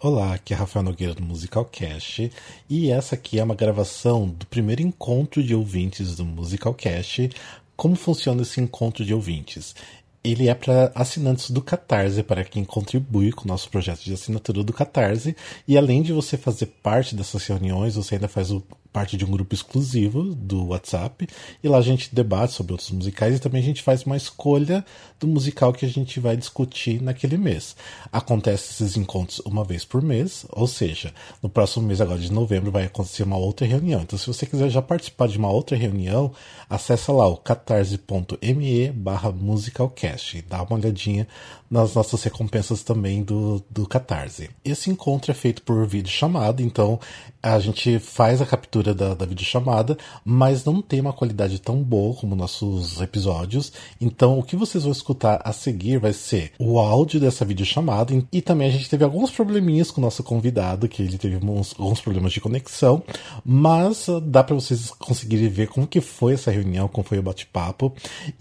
Olá, aqui é Rafael Nogueira do Musical Cast e essa aqui é uma gravação do primeiro encontro de ouvintes do Musical Cast. Como funciona esse encontro de ouvintes? Ele é para assinantes do Catarse, para quem contribui com o nosso projeto de assinatura do Catarse. E além de você fazer parte dessas reuniões, você ainda faz o parte de um grupo exclusivo do WhatsApp e lá a gente debate sobre outros musicais e também a gente faz uma escolha do musical que a gente vai discutir naquele mês. Acontece esses encontros uma vez por mês, ou seja, no próximo mês agora de novembro vai acontecer uma outra reunião. Então se você quiser já participar de uma outra reunião, acessa lá o catarse.me barra musicalcast e dá uma olhadinha nas nossas recompensas também do, do Catarse. Esse encontro é feito por vídeo chamada, então a gente faz a captura da, da videochamada, mas não tem uma qualidade tão boa como nossos episódios. Então, o que vocês vão escutar a seguir vai ser o áudio dessa videochamada. E também a gente teve alguns probleminhas com o nosso convidado, que ele teve uns, alguns problemas de conexão, mas uh, dá para vocês conseguirem ver como que foi essa reunião, como foi o bate-papo.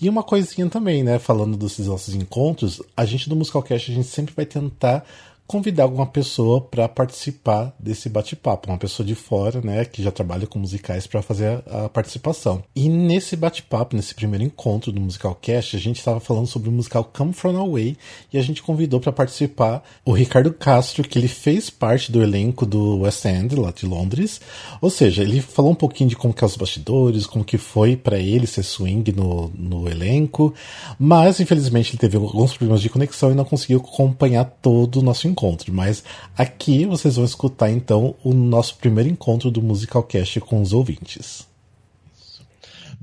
E uma coisinha também, né? Falando desses nossos encontros, a gente do Musicalcast, a gente sempre vai tentar convidar alguma pessoa para participar desse bate-papo, uma pessoa de fora, né, que já trabalha com musicais para fazer a, a, participação. E nesse bate-papo, nesse primeiro encontro do Musical Cast, a gente estava falando sobre o musical Come From Away e a gente convidou para participar o Ricardo Castro, que ele fez parte do elenco do West End lá de Londres. Ou seja, ele falou um pouquinho de como que é os bastidores, como que foi para ele ser swing no, no elenco, mas infelizmente ele teve alguns problemas de conexão e não conseguiu acompanhar todo o nosso encontro. Mas aqui vocês vão escutar então o nosso primeiro encontro do Musicalcast com os ouvintes.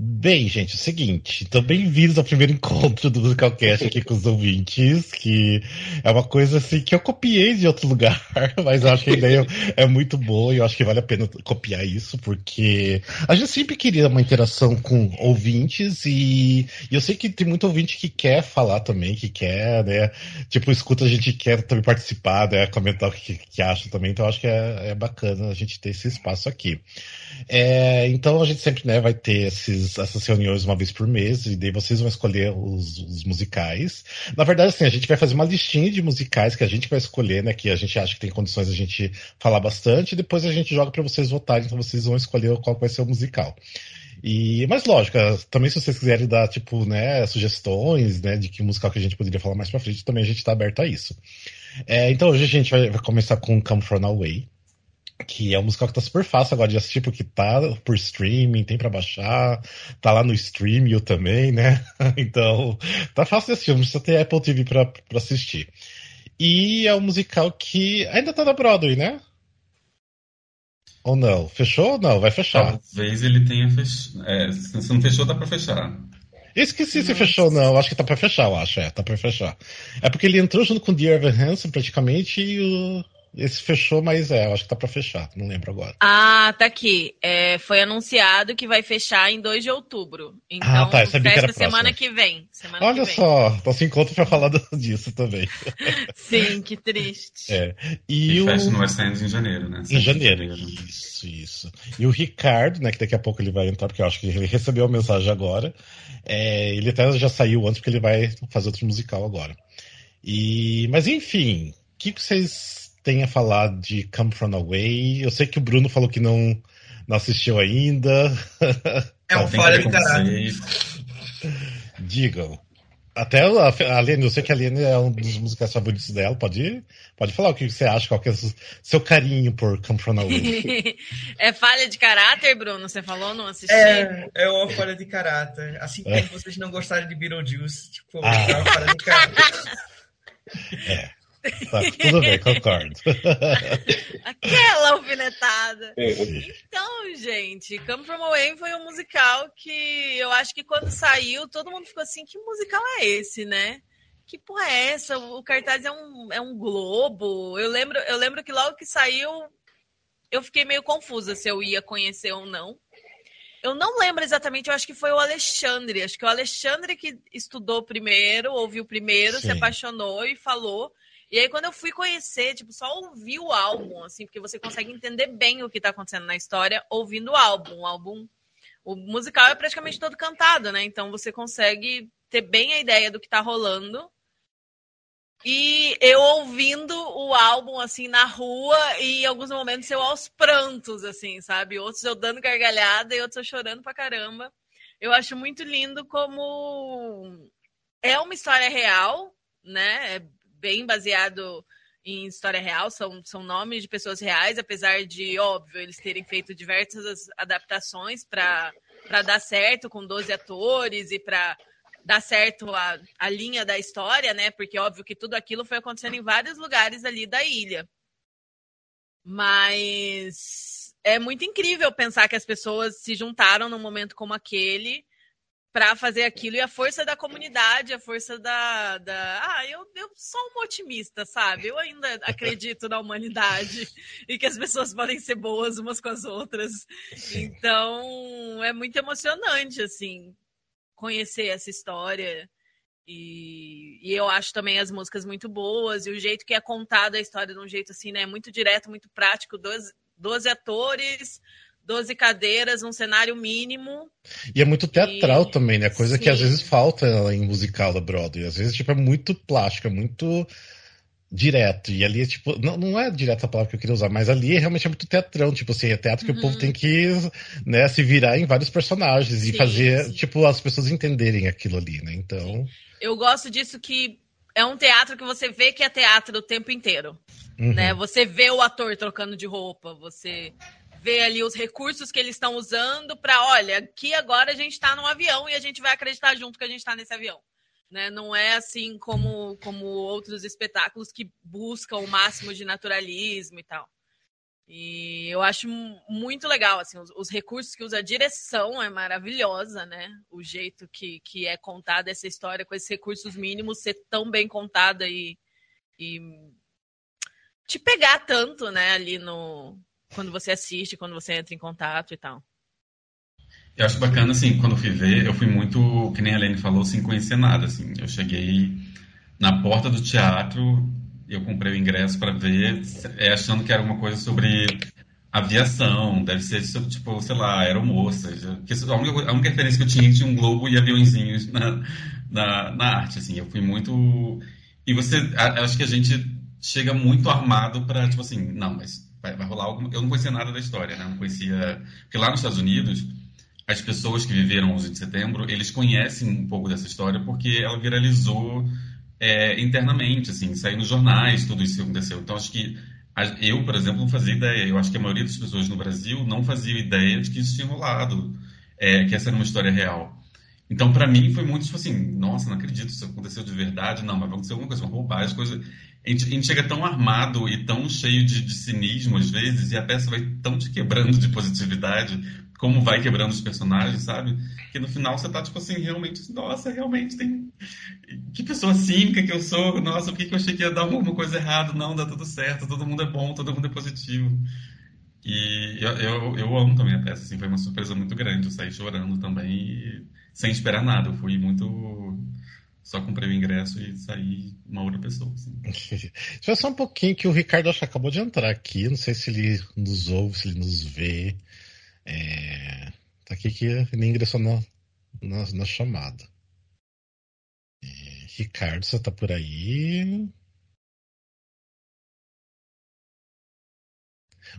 Bem, gente, é o seguinte, então bem-vindos ao primeiro encontro do Musicalcast aqui com os ouvintes, que é uma coisa assim que eu copiei de outro lugar, mas eu acho que a ideia é muito boa e eu acho que vale a pena copiar isso, porque a gente sempre queria uma interação com ouvintes e, e eu sei que tem muito ouvinte que quer falar também, que quer, né, tipo, escuta a gente quer também participar, né, comentar o que, que acha também, então acho que é, é bacana a gente ter esse espaço aqui. É, então a gente sempre, né, vai ter esses essas reuniões uma vez por mês, e daí vocês vão escolher os, os, musicais. Na verdade, assim, a gente vai fazer uma listinha de musicais que a gente vai escolher, né? Que a gente acha que tem condições a gente falar bastante, e depois a gente joga para vocês votarem, então vocês vão escolher qual vai ser o musical. E, mas lógico, também se vocês quiserem dar, tipo, né, sugestões, né, de que musical que a gente poderia falar mais pra frente, também a gente tá aberto a isso. É, então hoje a gente vai, vai começar com Come From Away, que é um musical que tá super fácil agora de assistir, porque tá por streaming, tem para baixar, tá lá no Streamio também, né? Então, tá fácil de assistir, não precisa ter Apple TV pra, pra assistir. E é um musical que ainda tá na Broadway, né? Ou não? Fechou ou não? Vai fechar. Talvez ele tenha fechado. É, se não fechou, tá pra fechar. Esqueci Nossa. se fechou ou não. Acho que tá pra fechar, eu acho. É, tá pra fechar. É porque ele entrou junto com o Dear Evan Hansen, praticamente, e o esse fechou, mas é, eu acho que tá para fechar, não lembro agora. Ah, tá aqui. É, foi anunciado que vai fechar em 2 de outubro. Então, ah, tá, essa que semana que vem. Semana Olha que vem. só, então se encontra para falar disso também. Sim, que triste. É. E, e o... fecha no West End em janeiro, né? Em janeiro. Isso, isso. E o Ricardo, né, que daqui a pouco ele vai entrar, porque eu acho que ele recebeu a mensagem agora. É, ele até já saiu antes, porque ele vai fazer outro musical agora. E, mas enfim, o que vocês tenha falado de Come From Away. Eu sei que o Bruno falou que não, não assistiu ainda. É um falha de caráter. Digam. Até a Aline, eu sei que a Aline é um dos musicais favoritos dela. Pode, pode falar o que você acha, qual que é o seu carinho por Come From Away. é falha de caráter, Bruno? Você falou, não assistiu? É, é uma falha de caráter. Assim como é. vocês não gostaram de Beetlejuice. Tipo, ah. é uma falha de caráter. É. Tá, tudo bem, concordo. Aquela alfinetada. É. Então, gente, Come From Away foi um musical que eu acho que quando saiu, todo mundo ficou assim, que musical é esse, né? Que porra é essa? O cartaz é um, é um globo. Eu lembro, eu lembro que logo que saiu, eu fiquei meio confusa se eu ia conhecer ou não. Eu não lembro exatamente, eu acho que foi o Alexandre. Acho que o Alexandre que estudou primeiro, ouviu primeiro, Sim. se apaixonou e falou. E aí, quando eu fui conhecer, tipo, só ouvir o álbum, assim, porque você consegue entender bem o que tá acontecendo na história ouvindo o álbum. O álbum. O musical é praticamente todo cantado, né? Então você consegue ter bem a ideia do que tá rolando. E eu ouvindo o álbum, assim, na rua, e em alguns momentos eu aos prantos, assim, sabe? Outros eu dando gargalhada e outros eu chorando pra caramba. Eu acho muito lindo como é uma história real, né? É bem baseado em história real, são, são nomes de pessoas reais, apesar de, óbvio, eles terem feito diversas adaptações para dar certo com 12 atores e para dar certo a, a linha da história, né? Porque óbvio que tudo aquilo foi acontecendo em vários lugares ali da ilha. Mas é muito incrível pensar que as pessoas se juntaram num momento como aquele para fazer aquilo e a força da comunidade, a força da. da... Ah, eu, eu sou uma otimista, sabe? Eu ainda acredito na humanidade e que as pessoas podem ser boas umas com as outras. Então é muito emocionante, assim, conhecer essa história. E, e, eu acho também as músicas muito boas, e o jeito que é contada a história de um jeito assim, né? Muito direto, muito prático. Doze, doze atores, 12 cadeiras, um cenário mínimo. E é muito teatral e... também, né? Coisa Sim. que às vezes falta em musical da Broadway. Às vezes, tipo, é muito plástico, é muito direto. E ali é tipo. Não, não é direto a palavra que eu queria usar, mas ali realmente é muito teatrão. Tipo assim, é teatro que uhum. o povo uhum. tem que né, se virar em vários personagens sim, e fazer, sim. tipo, as pessoas entenderem aquilo ali, né? Então. Eu gosto disso que é um teatro que você vê que é teatro o tempo inteiro. Uhum. Né? Você vê o ator trocando de roupa, você vê ali os recursos que eles estão usando para, olha, aqui agora a gente está num avião e a gente vai acreditar junto que a gente está nesse avião. Né? Não é assim como, como outros espetáculos que buscam o máximo de naturalismo e tal. E eu acho muito legal, assim, os, os, recursos que usa a direção é maravilhosa, né? O jeito que, que é contada essa história com esses recursos mínimos ser tão bem contada e, e te pegar tanto, né, ali no quando você assiste, quando você entra em contato e tal. Eu acho bacana, assim, quando fui ver, eu fui muito, que nem a Helene falou, sem conhecer nada, assim. Eu cheguei na porta do teatro, eu comprei o ingresso para ver, é, achando que era uma coisa sobre aviação, deve ser tipo, sei lá, aeromoça. A única, a única referência que eu tinha tinha um globo e aviãozinhos na, na, na arte, assim. Eu fui muito... E você, acho que a gente chega muito armado para, tipo assim, não, mas vai, vai rolar algo... Eu não conhecia nada da história, né? Não conhecia... Porque lá nos Estados Unidos as pessoas que viveram 11 de setembro, eles conhecem um pouco dessa história porque ela viralizou é, internamente, assim, saiu nos jornais, tudo isso aconteceu. Então, acho que eu, por exemplo, não fazia ideia. Eu acho que a maioria das pessoas no Brasil não fazia ideia de que isso tinha rolado, é, que essa era uma história real. Então, para mim, foi muito tipo assim: nossa, não acredito, isso aconteceu de verdade. Não, mas vai acontecer alguma coisa, uma roubagem, coisa. A gente, a gente chega tão armado e tão cheio de, de cinismo às vezes, e a peça vai tão te quebrando de positividade, como vai quebrando os personagens, sabe? Que no final você tá, tipo assim, realmente, nossa, realmente tem. Que pessoa cínica que eu sou, nossa, por que, que eu achei que ia dar alguma coisa errada? Não, dá tudo certo, todo mundo é bom, todo mundo é positivo. E eu, eu, eu amo também a peça, assim, foi uma surpresa muito grande. Eu saí chorando também, e, sem esperar nada. Eu fui muito. Só comprei o ingresso e saí uma outra pessoa. Assim. Espera só um pouquinho que o Ricardo acho que acabou de entrar aqui. Não sei se ele nos ouve, se ele nos vê. É, tá aqui que ele ingressou na, na, na chamada. É, Ricardo, você tá por aí?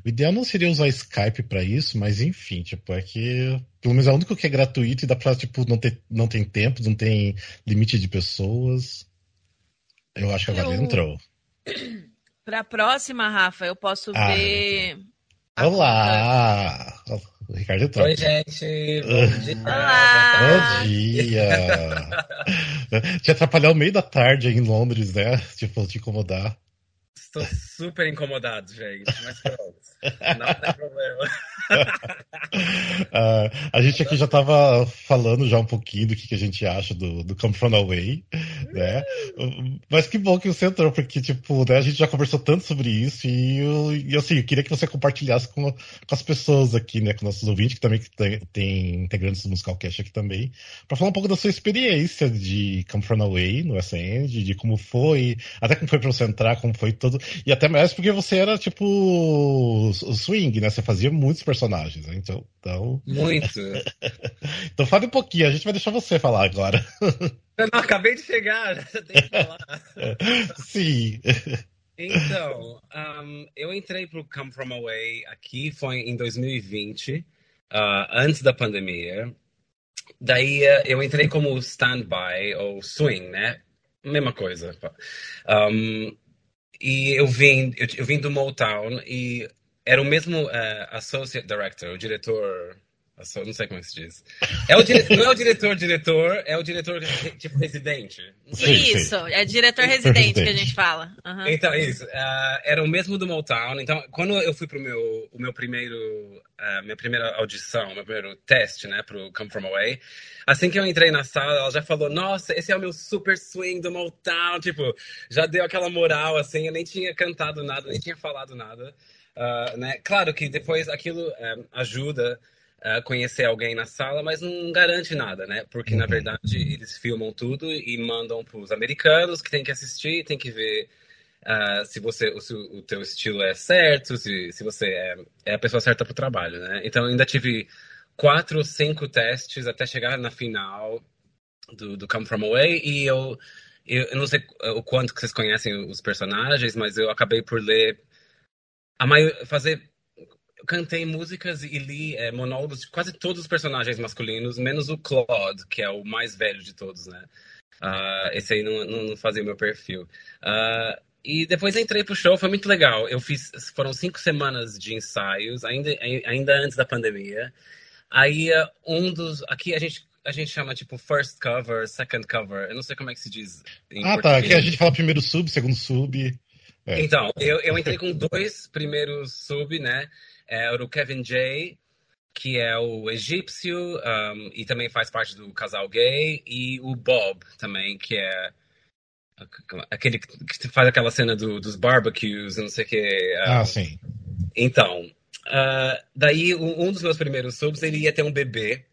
O ideal não seria usar Skype para isso, mas enfim, tipo, é que pelo menos é o único que é gratuito e dá pra, tipo, não, ter, não tem tempo, não tem limite de pessoas. Eu acho que agora ele entrou. Pra próxima, Rafa, eu posso ah, ver. Olá! O Ricardo entrou. Oi, gente. Bom dia. Olá. Bom dia. Te atrapalhar o meio da tarde aí em Londres, né? Tipo, te incomodar. Estou super incomodado, gente, mas pronto. Não tem problema. uh, a gente aqui já estava falando já um pouquinho do que, que a gente acha do, do Come From Away, né? Mas que bom que você entrou, porque, tipo, né, a gente já conversou tanto sobre isso e, e assim, eu queria que você compartilhasse com, com as pessoas aqui, né, com nossos ouvintes, que também tem, tem integrantes do Musical Cash aqui também, para falar um pouco da sua experiência de Come From Away no SN, de como foi, até como foi para você entrar, como foi todo, e até mais porque você era, tipo, o swing, né? Você fazia muitos personagens, né? Então. então... Muito. então fale um pouquinho, a gente vai deixar você falar agora. Eu não acabei de chegar, tem que falar. Sim. Então, um, eu entrei pro Come From Away aqui, foi em 2020, uh, antes da pandemia. Daí uh, eu entrei como stand-by, ou swing, né? Mesma coisa. Um, e eu vim, eu, eu, vim do Motown e era o mesmo uh, associate director, o diretor não sei como é que se diz. É o dire... Não é o diretor diretor, é o diretor tipo residente. Isso, é diretor residente que a gente fala. Uhum. Então, isso. Uh, era o mesmo do Motown. Então, quando eu fui pro meu, o meu primeiro, uh, minha primeira audição, meu primeiro teste, né, pro Come From Away, assim que eu entrei na sala, ela já falou, nossa, esse é o meu super swing do Motown. Tipo, já deu aquela moral, assim, eu nem tinha cantado nada, nem tinha falado nada. Uh, né? Claro que depois aquilo ajuda uh, conhecer alguém na sala, mas não garante nada, né? Porque, na uhum. verdade, eles filmam tudo e mandam para os americanos que tem que assistir, tem que ver uh, se você se o teu estilo é certo, se, se você é, é a pessoa certa para o trabalho, né? Então, ainda tive quatro ou cinco testes até chegar na final do, do Come From Away e eu, eu, eu não sei o quanto que vocês conhecem os personagens, mas eu acabei por ler a maior, fazer cantei músicas e li é, monólogos de quase todos os personagens masculinos, menos o Claude, que é o mais velho de todos, né? Uh, esse aí não, não, fazia o meu perfil. Uh, e depois entrei pro show, foi muito legal. Eu fiz, foram cinco semanas de ensaios, ainda, ainda antes da pandemia. Aí uh, um dos, aqui a gente a gente chama tipo first cover, second cover. Eu não sei como é que se diz. ah, português. tá. Aqui a gente fala primeiro sub, segundo sub. É. Então, eu, eu entrei com dois primeiros sub, né? Era o Kevin J, que é o egípcio um, e também faz parte do casal gay, e o Bob também, que é aquele que faz aquela cena do, dos barbecues, não sei o que. Um, ah, sim. Então, uh, daí um dos meus primeiros subs, ele ia ter um bebê,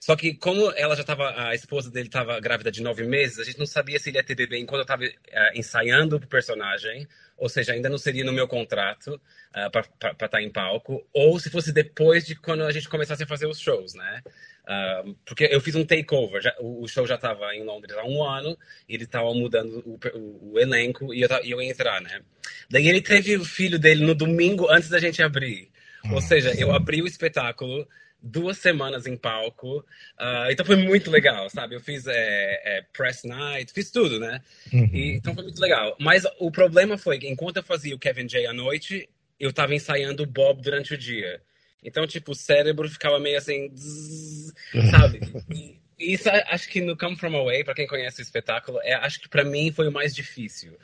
só que como ela já estava, a esposa dele estava grávida de nove meses, a gente não sabia se ele ia ter bebê enquanto eu estava uh, ensaiando o personagem ou seja, ainda não seria no meu contrato uh, ah, para estar tá em palco, ou se fosse depois de quando a gente começasse a fazer os shows, né? Uh, porque eu fiz um takeover, já, o, o, show já estava em Londres há um ano, e ele estava mudando o, o, o, elenco e eu, e eu ia entrar, né? Daí ele teve o filho dele no domingo antes da gente abrir. Ou hum. seja, eu abri o espetáculo duas semanas em palco. Uh, então foi muito legal, sabe? Eu fiz é, é, press night, fiz tudo, né? Uhum. E, então foi muito legal. Mas o problema foi que enquanto eu fazia o Kevin J à noite, eu tava ensaiando o Bob durante o dia. Então, tipo, o cérebro ficava meio assim, zzz, sabe? E, isso acho que no Come From Away, para quem conhece o espetáculo, é, acho que para mim foi o mais difícil.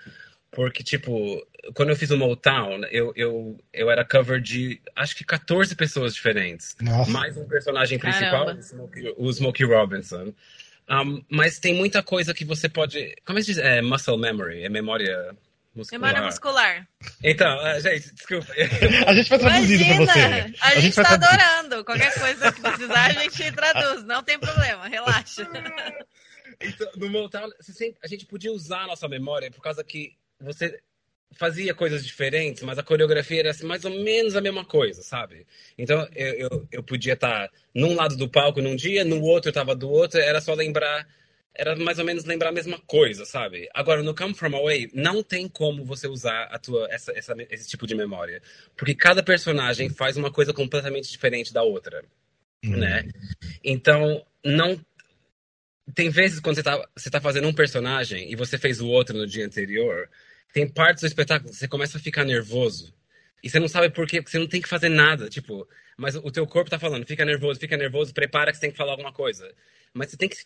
Porque, tipo, quando eu fiz o Motown, eu, eu, eu era cover de acho que 14 pessoas diferentes. Nossa. Mais um personagem principal, o Smokey, o Smokey Robinson. Um, mas tem muita coisa que você pode. Como é que se diz? É muscle memory, é memória muscular. Memória muscular. Então, uh, gente, desculpa. A gente vai traduzir pra você. A gente, a gente tá adorando. Qualquer coisa que precisar, a gente traduz. Não tem problema, relaxa. Então, no Motown, a gente podia usar a nossa memória por causa que você fazia coisas diferentes, mas a coreografia era assim, mais ou menos a mesma coisa, sabe? Então eu, eu, eu podia estar num lado do palco num dia, no outro eu estava do outro, era só lembrar, era mais ou menos lembrar a mesma coisa, sabe? Agora no Come From Away não tem como você usar a tua essa, essa esse tipo de memória, porque cada personagem faz uma coisa completamente diferente da outra, uhum. né? Então não tem vezes quando você está você tá fazendo um personagem e você fez o outro no dia anterior, tem partes do espetáculo que você começa a ficar nervoso. E você não sabe por quê, porque você não tem que fazer nada, tipo, mas o teu corpo tá falando, fica nervoso, fica nervoso, prepara que você tem que falar alguma coisa. Mas você tem que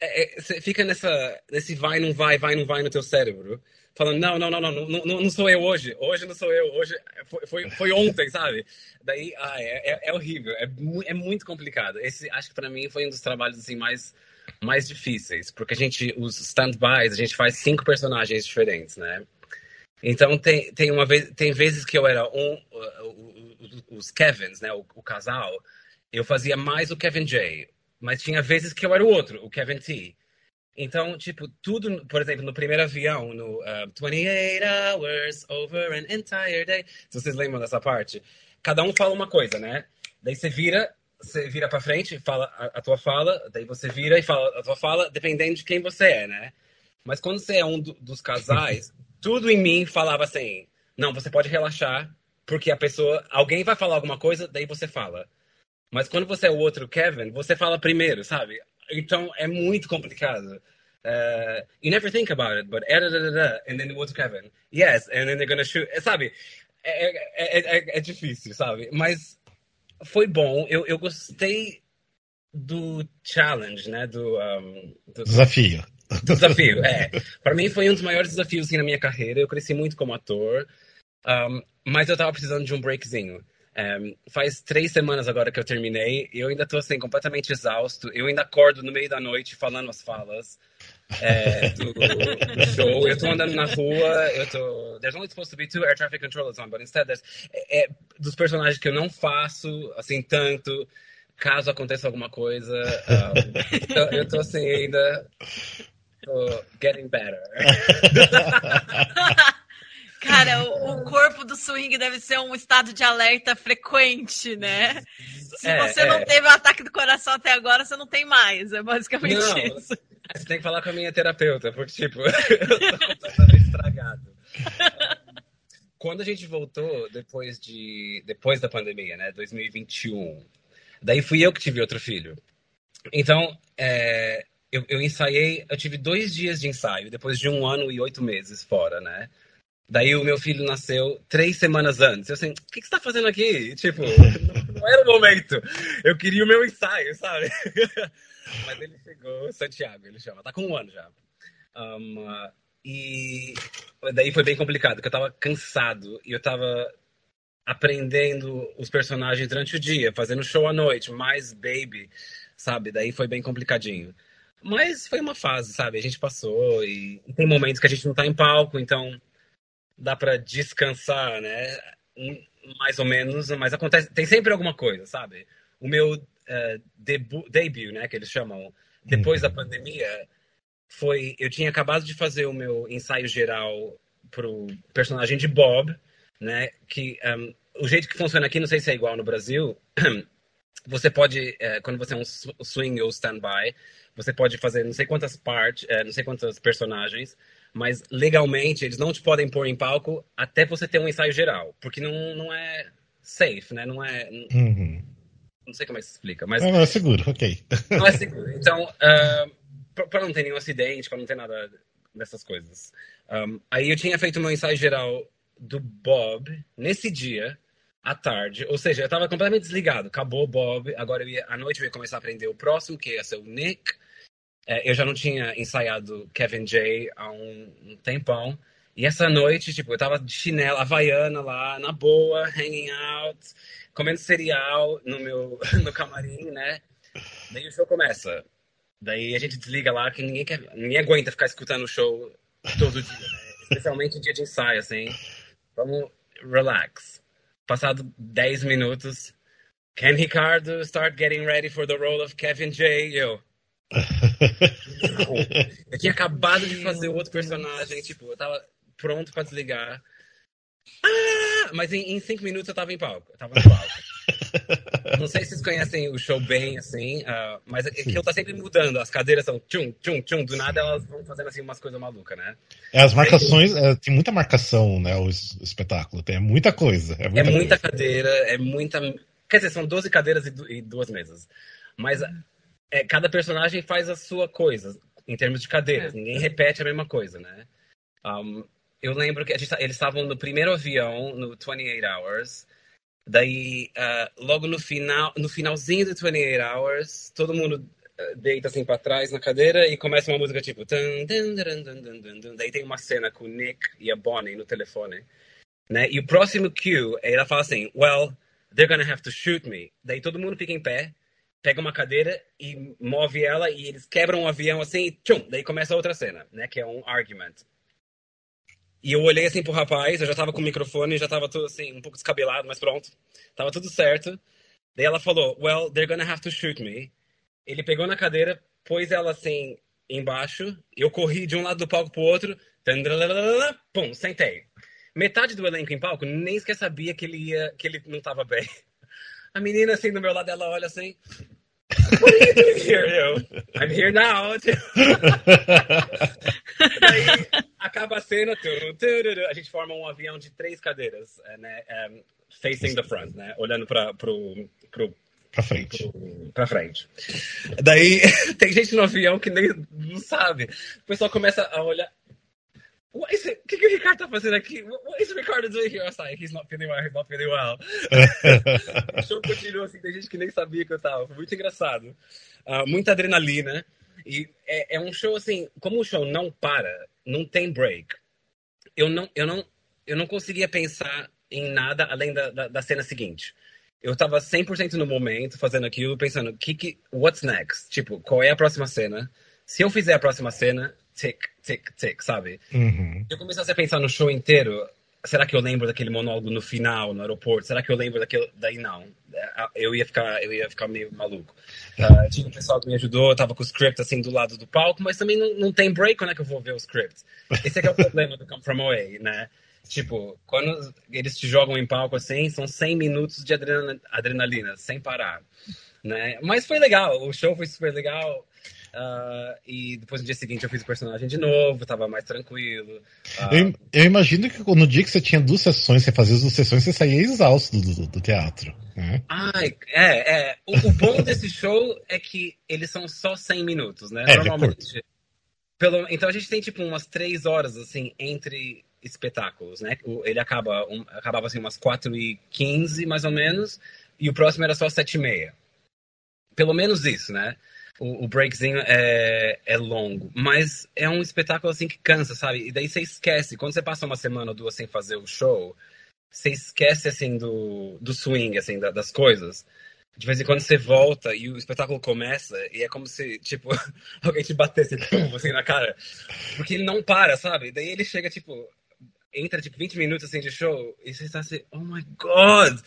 é, é, você fica nessa nesse vai não vai, vai não vai no teu cérebro, falando não, não, não, não, não, não, não sou eu hoje, hoje não sou eu, hoje foi, foi, foi ontem, sabe? Daí, ah, é, é, é horrível, é, é muito complicado. Esse, acho que para mim foi um dos trabalhos assim mais mais difíceis, porque a gente os stand-bys, a gente faz cinco personagens diferentes, né? Então tem, tem uma vez tem vezes que eu era um os Kevins, né, o, o, casal, eu fazia mais o Kevin J, mas tinha vezes que eu era o outro, o Kevin T. Então, tipo, tudo, por exemplo, no primeiro avião, no uh, 28 hours over an entire day, se vocês lembram dessa parte, cada um fala uma coisa, né? Daí você vira, você vira para frente, fala a, a, tua fala, daí você vira e fala a tua fala, dependendo de quem você é, né? Mas quando você é um do, dos casais, tudo em mim falava assim: não, você pode relaxar, porque a pessoa, alguém vai falar alguma coisa, daí você fala. Mas quando você é o outro Kevin, você fala primeiro, sabe? Então é muito complicado. Uh, you never think about it, but da, da, da, and then the outro Kevin, yes, and then they're gonna shoot, sabe? É, é, é, é, difícil, sabe? Mas foi bom. Eu, eu gostei do challenge, né? Do, um, do desafio. Desafio, é. Para mim foi um dos maiores desafios assim, na minha carreira. Eu cresci muito como ator, um, mas eu tava precisando de um breakzinho. Um, faz três semanas agora que eu terminei e eu ainda tô assim, completamente exausto. Eu ainda acordo no meio da noite falando as falas é, do, do, show. Eu tô andando na rua, eu tô. There's only supposed to be two air traffic controllers on, but instead there's. É, é, dos personagens que eu não faço, assim, tanto, caso aconteça alguma coisa. Um, eu, eu tô assim ainda. Tô getting better. Cara, o, o, corpo do swing deve ser um estado de alerta frequente, né? Se é, você não é. teve o ataque do coração até agora, você não tem mais. É basicamente não, isso. Você tem que falar com a minha terapeuta, porque, tipo, eu tô estragado. Quando a gente voltou depois de depois da pandemia, né, 2021, daí fui eu que tive outro filho. Então, é, eu, eu ensaiei, eu tive dois dias de ensaio, depois de um ano e oito meses fora, né? Daí o meu filho nasceu três semanas antes. Eu assim, o que, que você tá fazendo aqui? Tipo, não, não era o momento. Eu queria o meu ensaio, sabe? Mas ele chegou, Santiago, ele chama. Tá com um ano já. Um, e daí foi bem complicado, porque eu tava cansado e eu tava aprendendo os personagens durante o dia, fazendo show à noite, mais baby, sabe? Daí foi bem complicadinho. Mas foi uma fase, sabe? A gente passou e, e tem momentos que a gente não tá em palco, então dá para descansar, né? Mais ou menos, mas acontece, tem sempre alguma coisa, sabe? O meu uh, debu, debut, né, que eles chamam, depois da uhum. pandemia, foi eu tinha acabado de fazer o meu ensaio geral pro personagem de Bob, né, que um, o jeito que funciona aqui, não sei se é igual no Brasil, você pode, uh, quando você é um swing ou stand-by, você pode fazer não sei quantas partes, uh, não sei quantas personagens, mas legalmente eles não te podem pôr em palco até você ter um ensaio geral, porque não, não é safe, né? Não é. Uhum. Não sei como é que se explica, mas. Não, é seguro, ok. Não é seguro. Então, uh, para não ter nenhum acidente, para não ter nada dessas coisas. Um, aí eu tinha feito meu ensaio geral do Bob nesse dia, à tarde. Ou seja, eu estava completamente desligado. Acabou o Bob, agora eu ia, à noite eu ia começar a aprender o próximo, que ia ser o Nick. É, eu já não tinha ensaiado Kevin J há um, um tempão. E essa noite, tipo, eu tava de chinela havaiana lá, na boa, hanging out comendo cereal no meu no camarim, né? Daí o show começa. Daí a gente desliga lá, que ninguém, quer, ninguém aguenta ficar escutando o show todo dia, né? Especialmente dia de ensaio, assim. Vamos relax. Passado 10 minutos, Ken Ricardo start getting ready for the role of Kevin J. Eu. eu tinha acabado de fazer o outro personagem, tipo, eu tava pronto para desligar. Ah! Mas em, em, cinco minutos eu tava em palco. Eu tava no palco. Não sei se vocês conhecem o show bem, assim, uh, mas aquilo tá sempre mudando. As cadeiras são tchum, tchum, tchum. Do nada elas vão fazendo assim umas coisas malucas, né? É, as marcações, é, tem muita marcação, né? O, espetáculo. Tem muita coisa. É muita, é muita cadeira, é muita. Quer dizer, são 12 cadeiras e, duas mesas. Mas é, cada personagem faz a sua coisa, em termos de cadeiras. É. Ninguém repete a mesma coisa, né? Um, eu lembro que gente, eles estavam no primeiro avião, no 28 Hours. Daí, uh, logo no final, no finalzinho do 28 Hours, todo mundo uh, deita assim para trás na cadeira e começa uma música tipo. Dun, dun, dun, Daí tem uma cena com o Nick e a Bonnie no telefone. Né? E o próximo cue, ela fala assim: Well, they're gonna have to shoot me. Daí todo mundo fica em pé, pega uma cadeira e move ela e eles quebram o avião assim, tchum, daí começa outra cena, né? Que é um argument. E eu olhei assim pro rapaz, eu já tava com o microfone, já tava tudo assim, um pouco descabelado, mas pronto. Tava tudo certo. Daí ela falou, well, they're gonna have to shoot me. Ele pegou na cadeira, pôs ela assim, embaixo. Eu corri de um lado do palco pro outro. Pum, sentei. Metade do elenco em palco nem sequer sabia que ele ia, que ele não tava bem. A menina assim do meu lado, ela olha assim. What are you doing here? I'm here now. Daí acaba a cena, a gente forma um avião de três cadeiras, eh, né? Um, facing the front, né? Olhando para pro, pro Pra frente. Pra frente. Daí tem gente no avião que nem não sabe. O pessoal começa a olhar. O que, que o Ricardo tá fazendo aqui? What is Ricardo doing here? Was like, he's not feeling well, he's not feeling well. o show continuou assim, tem gente que nem sabia que eu tava. Foi muito engraçado. Uh, muita adrenalina. E é, é, um show assim, como o show não para, não tem break. Eu não, eu não, eu não conseguia pensar em nada além da, da, da cena seguinte eu tava 100% no momento, fazendo aquilo, pensando, que, que, what's next? Tipo, qual é a próxima cena? Se eu fizer a próxima cena, tic, tic, tic, sabe? Uhum. Eu comecei a pensar no show inteiro, será que eu lembro daquele monólogo no final, no aeroporto? Será que eu lembro daquele... Daí não. É, eu ia ficar, eu ia ficar meio maluco. Uh, tinha um pessoal que me ajudou, eu tava com o script assim do lado do palco, mas também não, não tem break quando é que eu vou ver o script. Esse é, que é o problema do Come From Away, né? Tipo, quando eles te jogam em palco assim, são 100 minutos de adrenalina, adrenalina sem parar, né? Mas foi legal, o show foi super legal. Uh, e depois no dia seguinte eu fiz o personagem de novo, tava mais tranquilo. Uh, eu, eu, imagino que no dia que você tinha duas sessões, você fazia as duas sessões, você saía exausto do, do, do teatro. Né? Ai, é, é. O, o, bom desse show é que eles são só 100 minutos, né? É, Normalmente. Pelo, então a gente tem tipo umas três horas assim entre espetáculos, né? Ele acaba um, acabava assim umas 4 e 15 mais ou menos, e o próximo era só 7 e meia. Pelo menos isso, né? O, o breakzinho é, é longo, mas é um espetáculo assim que cansa, sabe? E daí você esquece, quando você passa uma semana ou duas sem fazer o show, você esquece assim do, do swing, assim, da, das coisas. De vez em quando você volta e o espetáculo começa e é como se, tipo, alguém te batesse assim na cara. Porque ele não para, sabe? Daí ele chega, tipo, entra tipo 20 minutos assim de show e você está assim, oh my god!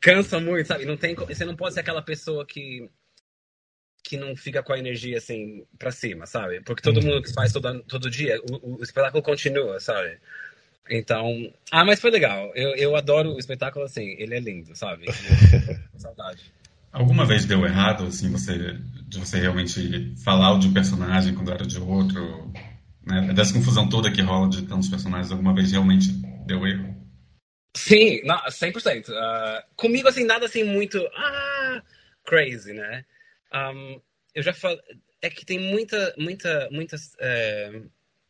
Cansa muito, sabe? Não tem, você não pode ser aquela pessoa que que não fica com a energia assim para cima, sabe? Porque todo uhum. mundo que faz todo, todo dia, o, o, espetáculo continua, sabe? Então, ah, mas foi legal. Eu, eu adoro o espetáculo assim, ele é lindo, sabe? saudade. Alguma vez deu errado, assim, você, de você realmente falar de um personagem quando era de outro? Né? Dessa confusão toda que rola de tantos personagens, alguma vez realmente deu erro? Sim, não, 100%. Uh, comigo, assim, nada assim muito ah, crazy, né? Um, eu já falo... É que tem muita, muita, muitas... É,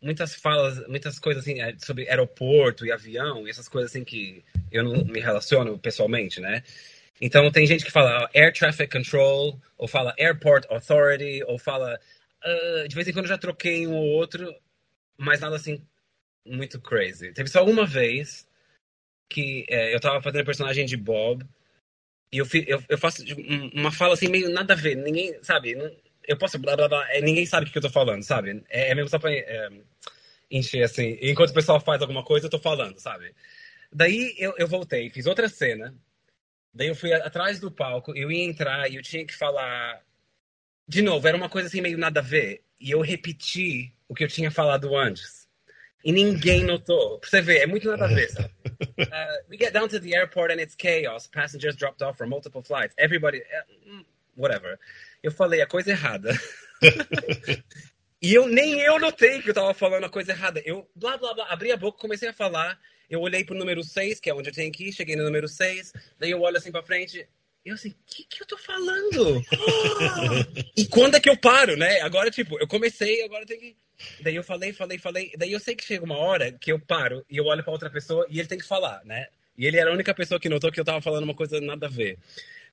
muitas falas, muitas coisas assim é, sobre aeroporto e avião, e essas coisas assim que eu não me relaciono pessoalmente, né? Então tem gente que fala Air Traffic Control, ou fala Airport Authority, ou fala. Uh, de vez em quando eu já troquei um ou outro, mas nada assim muito crazy. Teve só uma vez que é, eu tava fazendo personagem de Bob e eu, eu, eu faço uma fala assim meio nada a ver. Ninguém, sabe? Não, eu posso blá blá blá. É, ninguém sabe o que eu tô falando, sabe? É, é mesmo só pra é, encher assim. Enquanto o pessoal faz alguma coisa, eu tô falando, sabe? Daí eu, eu voltei, fiz outra cena. Daí eu fui atrás do palco, eu ia entrar e eu tinha que falar. De novo, era uma coisa assim meio nada a ver. E eu repeti o que eu tinha falado antes. E ninguém notou. Pra você ver, é muito nada a ver, sabe? Uh, we get down to the airport and it's chaos. Passengers dropped off from multiple flights. Everybody. Uh, whatever. Eu falei a coisa errada. e eu nem eu notei que eu tava falando a coisa errada. Eu, blá, blá, blá, abri a boca, comecei a falar. Eu olhei pro número 6, que é onde eu tenho que ir. Cheguei no número 6. Daí eu olho assim pra frente. Eu assim, o que, que eu tô falando? e quando é que eu paro, né? Agora, tipo, eu comecei, agora eu tenho que. Daí eu falei, falei, falei. Daí eu sei que chega uma hora que eu paro e eu olho pra outra pessoa e ele tem que falar, né? E ele era a única pessoa que notou que eu tava falando uma coisa nada a ver.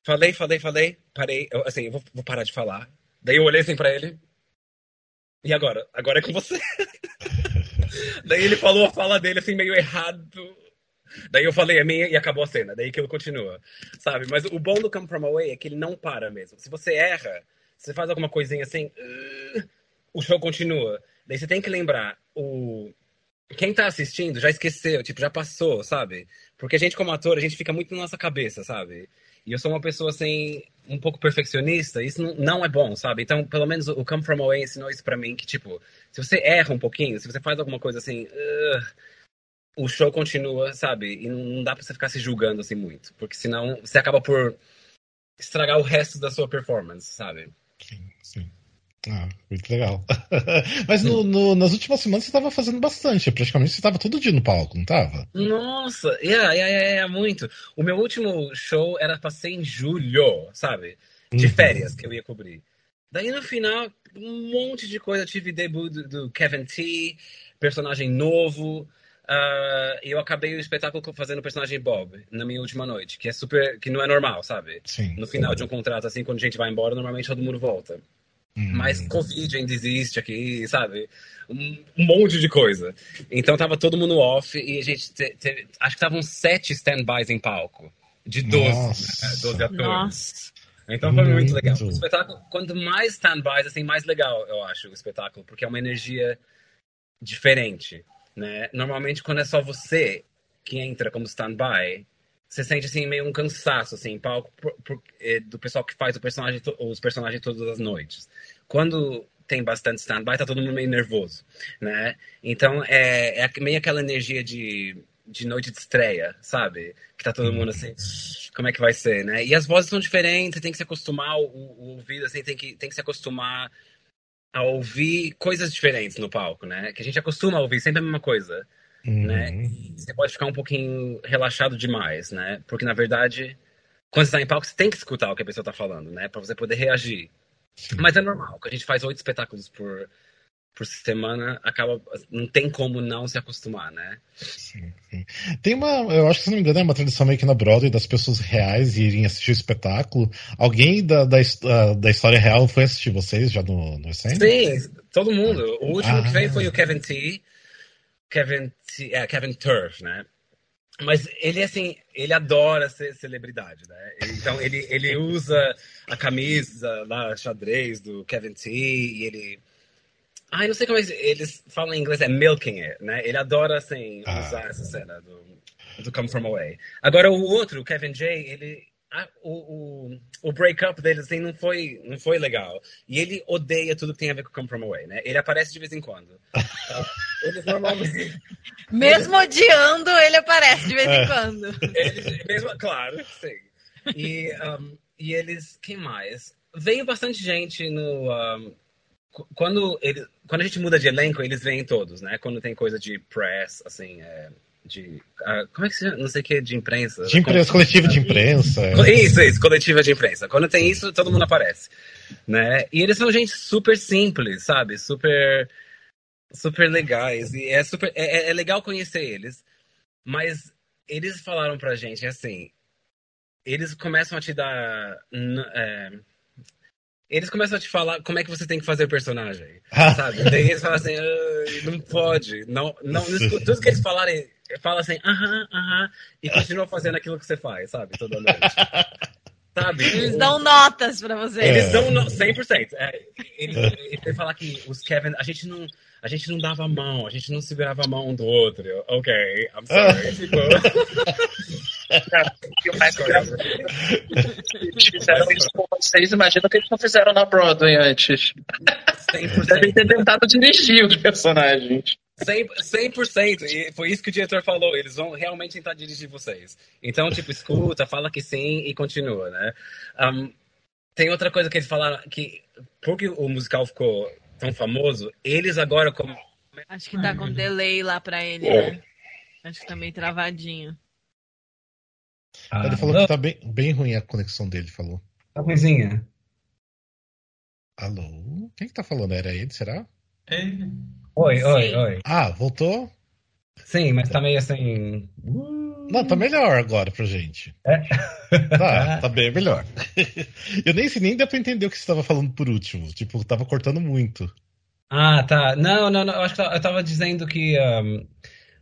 Falei, falei, falei, parei. Eu, assim, eu vou, vou parar de falar. Daí eu olhei assim pra ele. E agora? Agora é com você. Daí ele falou a fala dele assim, meio errado. Daí eu falei a minha e acabou a cena. Daí que ele continua, sabe? Mas o bom do Come From Away é que ele não para mesmo. Se você erra, você faz alguma coisinha assim, uh, o show continua. Daí você tem que lembrar, o quem tá assistindo já esqueceu, tipo, já passou, sabe? Porque a gente como ator, a gente fica muito na nossa cabeça, sabe? E eu sou uma pessoa assim, um pouco perfeccionista, isso não, é bom, sabe? Então, pelo menos o Come From Away ensinou isso pra mim, que tipo, se você erra um pouquinho, se você faz alguma coisa assim, uh, o show continua, sabe? E não dá pra você ficar se julgando assim muito. Porque senão você acaba por estragar o resto da sua performance, sabe? Sim, sim. Ah, muito legal. Mas no, no, nas últimas semanas você estava fazendo bastante. Praticamente você estava todo dia no palco, não estava? Nossa, yeah, yeah, yeah, muito. O meu último show era pra ser em julho, sabe? De uhum. férias que eu ia cobrir. Daí no final, um monte de coisa. Eu tive debut do, do Kevin T, personagem novo. Uh, eu acabei o espetáculo fazendo o personagem Bob na minha última noite, que é super. que não é normal, sabe? Sim, no final sim. de um contrato, assim, quando a gente vai embora, normalmente todo mundo volta. Hum. Mas Covid ainda existe aqui, sabe? Um, um, monte de coisa. Então tava todo mundo off e a gente te, te, acho que estavam sete stand-bys em palco. De 12, né? 12 atores. Nossa. Então foi muito, muito legal. O espetáculo, quanto mais stand-bys, assim, mais legal, eu acho, o espetáculo, porque é uma energia diferente, né? Normalmente, quando é só você que entra como stand-by, você sente assim meio um cansaço assim, palco por, por, é, do pessoal que faz o personagem, os personagens todas as noites. Quando tem bastante stand-by, tá todo mundo meio nervoso, né? Então é, é meio aquela energia de, de noite de estreia, sabe? Que tá todo mundo assim, como é que vai ser, né? E as vozes são diferentes, tem que se acostumar o, o ouvido, assim, tem que, tem que se acostumar a ouvir coisas diferentes no palco, né? Que a gente acostuma a ouvir sempre a mesma coisa. Uhum. Né? você pode ficar um pouquinho relaxado demais, né? Porque na verdade, quando você está em palco, você tem que escutar o que a pessoa está falando, né? Para você poder reagir. Sim. Mas é normal, que a gente faz oito espetáculos por, por semana, acaba não tem como não se acostumar, né? Sim, sim. Tem uma, eu acho que se não me engano, é uma tradição meio que na Broadway das pessoas reais irem assistir o espetáculo. Alguém da, da, da história real foi assistir vocês já no, no Sim, todo mundo. O último ah. que veio foi o Kevin T. Kevin, é, Kevin Turf, né? Mas ele, assim, ele adora ser celebridade, né? Então, ele, ele usa a camisa lá, xadrez do Kevin T, e ele... Ai, não sei como eles falam em inglês, é milking it, né? Ele adora, assim, Ah. usar essa cena do, do Come From Away. Agora, o outro, o Kevin J, ele... o, o, o breakup deles, assim, não foi, não foi legal. E ele odeia tudo que tem a ver com Come From Away, né? Ele aparece de vez em quando. Eles normalmente... Mesmo odiando, ele aparece de vez É. em quando. Eles, mesmo, claro, sim. E, um, e eles, quem mais? Veio bastante gente no. um, qu- quando, ele, quando a gente muda de elenco, eles vêm todos, né? Quando tem coisa de press, assim, é, de. ah, como é que se chama? Não sei o que, de imprensa. De imprensa, coletivo de imprensa. Co- Isso, isso, coletiva de imprensa. Quando tem isso, todo mundo aparece. Né? E eles são gente super simples, sabe? Super. Super legais. E é, super, é, é- é legal conhecer eles. Mas eles falaram pra gente assim. Eles começam a te dar. é, eles começam a te falar como é que você tem que fazer o personagem. Sabe? Daí eles falam assim, "Ai, não pode. Não, não, não escuta. Tudo que eles falarem, fala assim, aham, aham, e continua fazendo aquilo que você faz, sabe? Toda noite. Sabe? Eles dão notas pra você. Eles É. dão no, 100%. É, ele, falar que os Kevin, a gente não, a gente não dava a mão, a gente não segurava a mão um do outro. Eu, ok, I'm sorry. tipo, E o mais engraçado eles fizeram isso com vocês, imagina que eles não fizeram na Broadway antes. 100%. Devem ter tentado dirigir os personagens. 100%, 100%. E foi isso que o diretor falou. Eles vão realmente tentar dirigir vocês. Então, tipo, escuta, fala que sim e continua, né? Um, tem outra coisa que eles falaram, que porque o musical ficou tão famoso, eles agora, como Acho que tá com delay lá pra ele, né? Acho que tá meio travadinho. Ele falou que tá bem, bem ruim a conexão dele, falou. Tá ruimzinha. Alô? Quem que tá falando? Era ele, será? É, Oi, Sim. oi. Ah, voltou? Sim, mas tá meio assim. Não, tá melhor agora pra gente. É? Tá, tá bem melhor. Eu nem sei, nem deu pra entender o que você tava falando por último. Tipo, tava cortando muito. Ah, tá. Não, não, não. Eu acho que eu tava dizendo que um,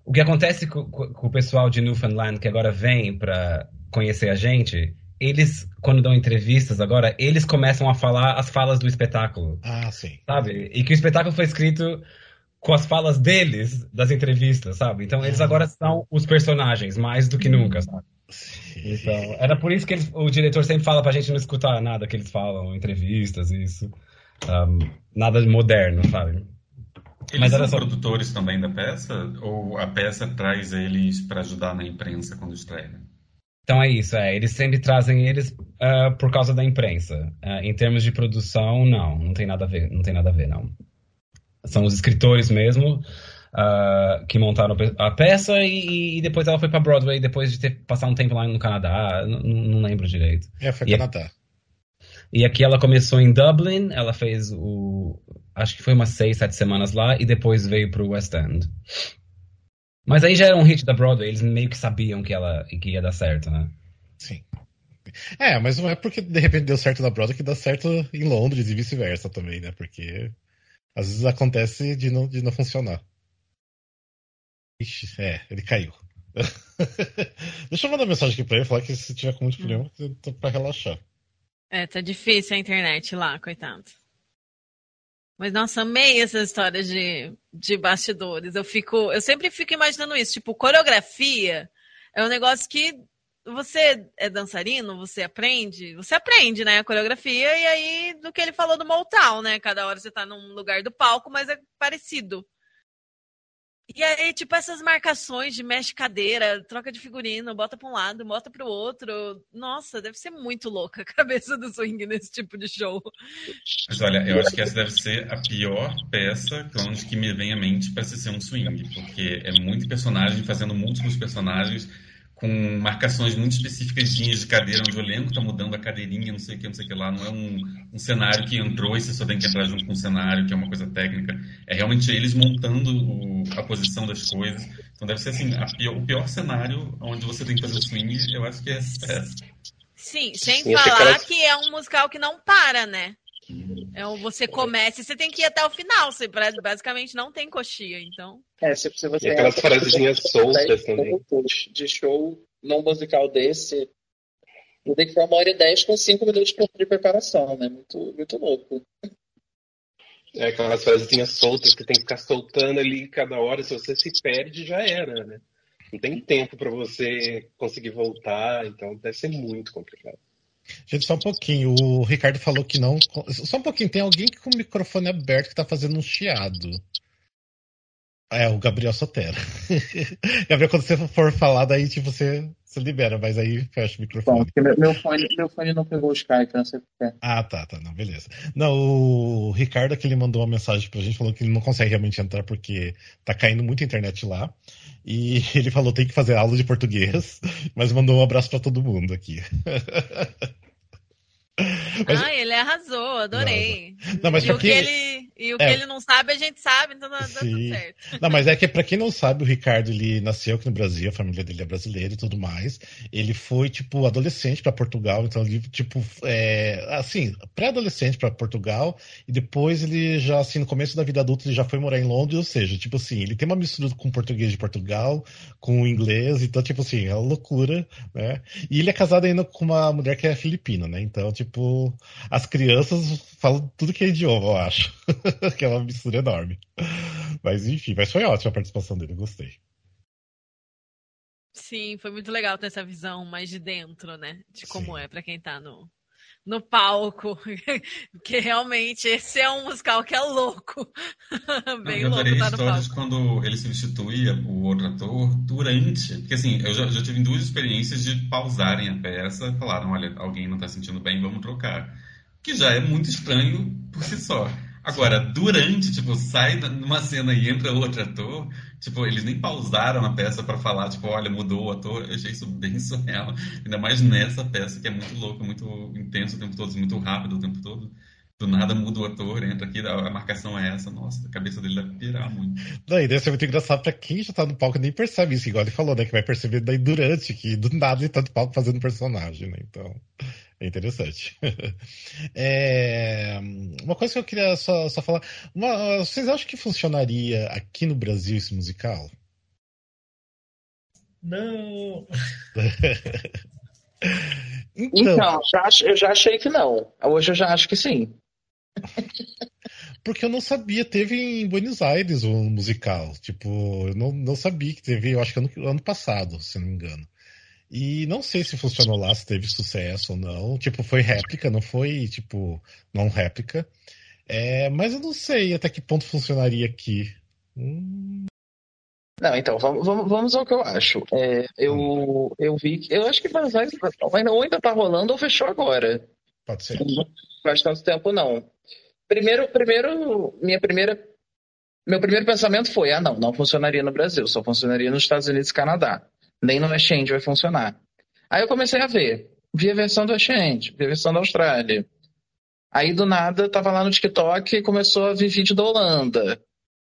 o que acontece com, com- o pessoal de Newfoundland que agora vem pra conhecer a gente, eles, quando dão entrevistas agora, eles começam a falar as falas do espetáculo, Ah, sim. sabe? E que o espetáculo foi escrito com as falas deles das entrevistas, sabe? Então eles agora são os personagens, mais do que nunca, sabe? Então, era por isso que eles- o diretor sempre fala pra gente não escutar nada que eles falam, entrevistas, isso. Um, nada de moderno, sabe? Eles Mas são só- produtores também da peça? Ou a peça traz eles para ajudar na imprensa quando estreia? Então é isso, é, eles sempre trazem eles uh, por causa da imprensa. Uh, em termos de produção, não, não tem nada a ver, não tem nada a ver, não. São os escritores mesmo uh, que montaram a peça e, e depois ela foi para Broadway depois de ter passado um tempo lá no Canadá, não, não lembro direito. É, foi e Canadá. E aqui ela começou em Dublin, ela fez o. Acho que foi umas seis, sete semanas lá, e depois veio pro West End. Mas aí já era um hit da Broadway, eles meio que sabiam que ela que ia dar certo, né? Sim. É, mas não é porque de repente deu certo na Broadway que dá certo em Londres e vice-versa também, né? Porque às vezes acontece de não, de não funcionar. Ixi, é, ele caiu. Deixa eu mandar mensagem aqui pra ele, falar que se tiver com muito problema, eu tô pra relaxar. É, tá difícil a internet lá, coitado. Mas, nossa, amei essas histórias de, de bastidores. Eu fico, eu sempre fico imaginando isso. Tipo, coreografia é um negócio que você é dançarino, você aprende, você aprende, né, a coreografia, e aí do que ele falou do Motown, né? Cada hora você tá num lugar do palco, mas é parecido. E aí, tipo, essas marcações de mexe cadeira, troca de figurino, bota pra um lado, bota pro outro. Nossa, deve ser muito louca a cabeça do swing nesse tipo de show. Mas olha, eu acho que essa deve ser a pior peça, que me vem à mente, para ser um swing. Porque é muito personagem fazendo múltiplos personagens com marcações muito específicas de cadeira, onde o elenco está mudando a cadeirinha, não sei o que, não sei o que lá. Não é um, um, cenário que entrou e você só tem que entrar junto com o cenário, que é uma coisa técnica. É realmente eles montando o, a posição das coisas. Então deve ser assim, pior, o pior cenário onde você tem que fazer o swing, eu acho que é essa. Sim, sem Sim, falar que é um musical que não para, né? É, você começa e você tem que ir até o final. Você basicamente não tem coxia, então. É, se, se você. E aquelas frasezinhas soltas também. De show não musical desse, tem que formar uma hora e dez com cinco minutos de preparação, né? Muito, muito louco. É aquelas frasezinhas soltas que tem que ficar soltando ali cada hora. Se você se perde, já era, né? Não tem tempo para você conseguir voltar, então deve ser muito complicado. Gente, só um pouquinho. O Ricardo falou que não. Só um pouquinho. Tem alguém com o microfone aberto que tá fazendo um chiado. É, o Gabriel Sotero. Gabriel, quando você for falar, daí tipo, você, você libera, mas aí fecha o microfone. Bom, meu, meu, fone, meu fone não pegou o Skype, não sei porquê. Ah, tá, tá, não, beleza. Não, o Ricardo que ele mandou uma mensagem pra gente, falou que ele não consegue realmente entrar porque tá caindo muita internet lá. E ele falou tem que fazer aula de português, mas mandou um abraço para todo mundo aqui. Mas... Ah, ele arrasou, adorei. Não, mas e, o que ele, e o é. que ele não sabe, a gente sabe, então dá, dá tudo certo. Não, mas é que para quem não sabe, o Ricardo ele nasceu aqui no Brasil, a família dele é brasileira e tudo mais. Ele foi, tipo, adolescente para Portugal, então ele, tipo, é, assim, pré-adolescente para Portugal, e depois ele já, assim, no começo da vida adulta, ele já foi morar em Londres, ou seja, tipo assim, ele tem uma mistura com português de Portugal, com inglês, então, tipo assim, é uma loucura, né? E ele é casado ainda com uma mulher que é filipina, né? Então, tipo, tipo, as crianças falam tudo que é idioma, eu acho. que é uma mistura enorme. Mas enfim, mas foi ótima a participação dele, gostei. Sim, foi muito legal ter essa visão mais de dentro, né? De como Sim. é para quem tá no, no palco. Porque realmente esse é um musical que é louco. Bem eu adorei tá histórias quando ele substituía o outro ator durante. Porque assim, eu já, já tive duas experiências de pausarem a peça e falaram: olha, alguém não está sentindo bem, vamos trocar. Que já é muito estranho por si só. Agora, durante, tipo, sai numa cena e entra outro ator, tipo, eles nem pausaram a peça para falar, tipo, olha, mudou o ator. Eu achei isso bem surreal. Ainda mais nessa peça que é muito louco, muito intenso o tempo todo, muito rápido o tempo todo. Do nada muda o ator, entra aqui, a marcação é essa. Nossa, a cabeça dele deve pirar muito. Daí deve ser muito engraçado pra quem já tá no palco e nem percebe isso, igual ele falou, né? Que vai perceber daí durante, que do nada ele tá no palco fazendo personagem, né? Então. É interessante. É, uma coisa que eu queria só, só falar. Uma, vocês acham que funcionaria aqui no Brasil esse musical? Não! então, então já, eu já achei que não. Hoje eu já acho que sim. Porque eu não sabia, teve em Buenos Aires um musical. Tipo, eu não, não sabia que teve, eu acho que ano, ano passado, se não me engano. E não sei se funcionou lá, se teve sucesso ou não. Tipo, foi réplica, não foi, tipo, não réplica. É, mas eu não sei até que ponto funcionaria aqui. Hum, Não, então, vamos, vamos ao que eu acho. É, eu, eu vi que. Eu acho que Buenos Aires ou ainda tá rolando ou fechou agora. Pode ser. Faz tanto tempo, não. Primeiro, primeiro, minha primeira. Meu primeiro pensamento foi: ah, não, não funcionaria no Brasil, só funcionaria nos Estados Unidos e Canadá. Nem no Exchange vai funcionar. Aí eu comecei a ver. Vi a versão do Exchange, vi a versão da Austrália. Aí do nada, tava lá no TikTok e começou a vir vídeo da Holanda.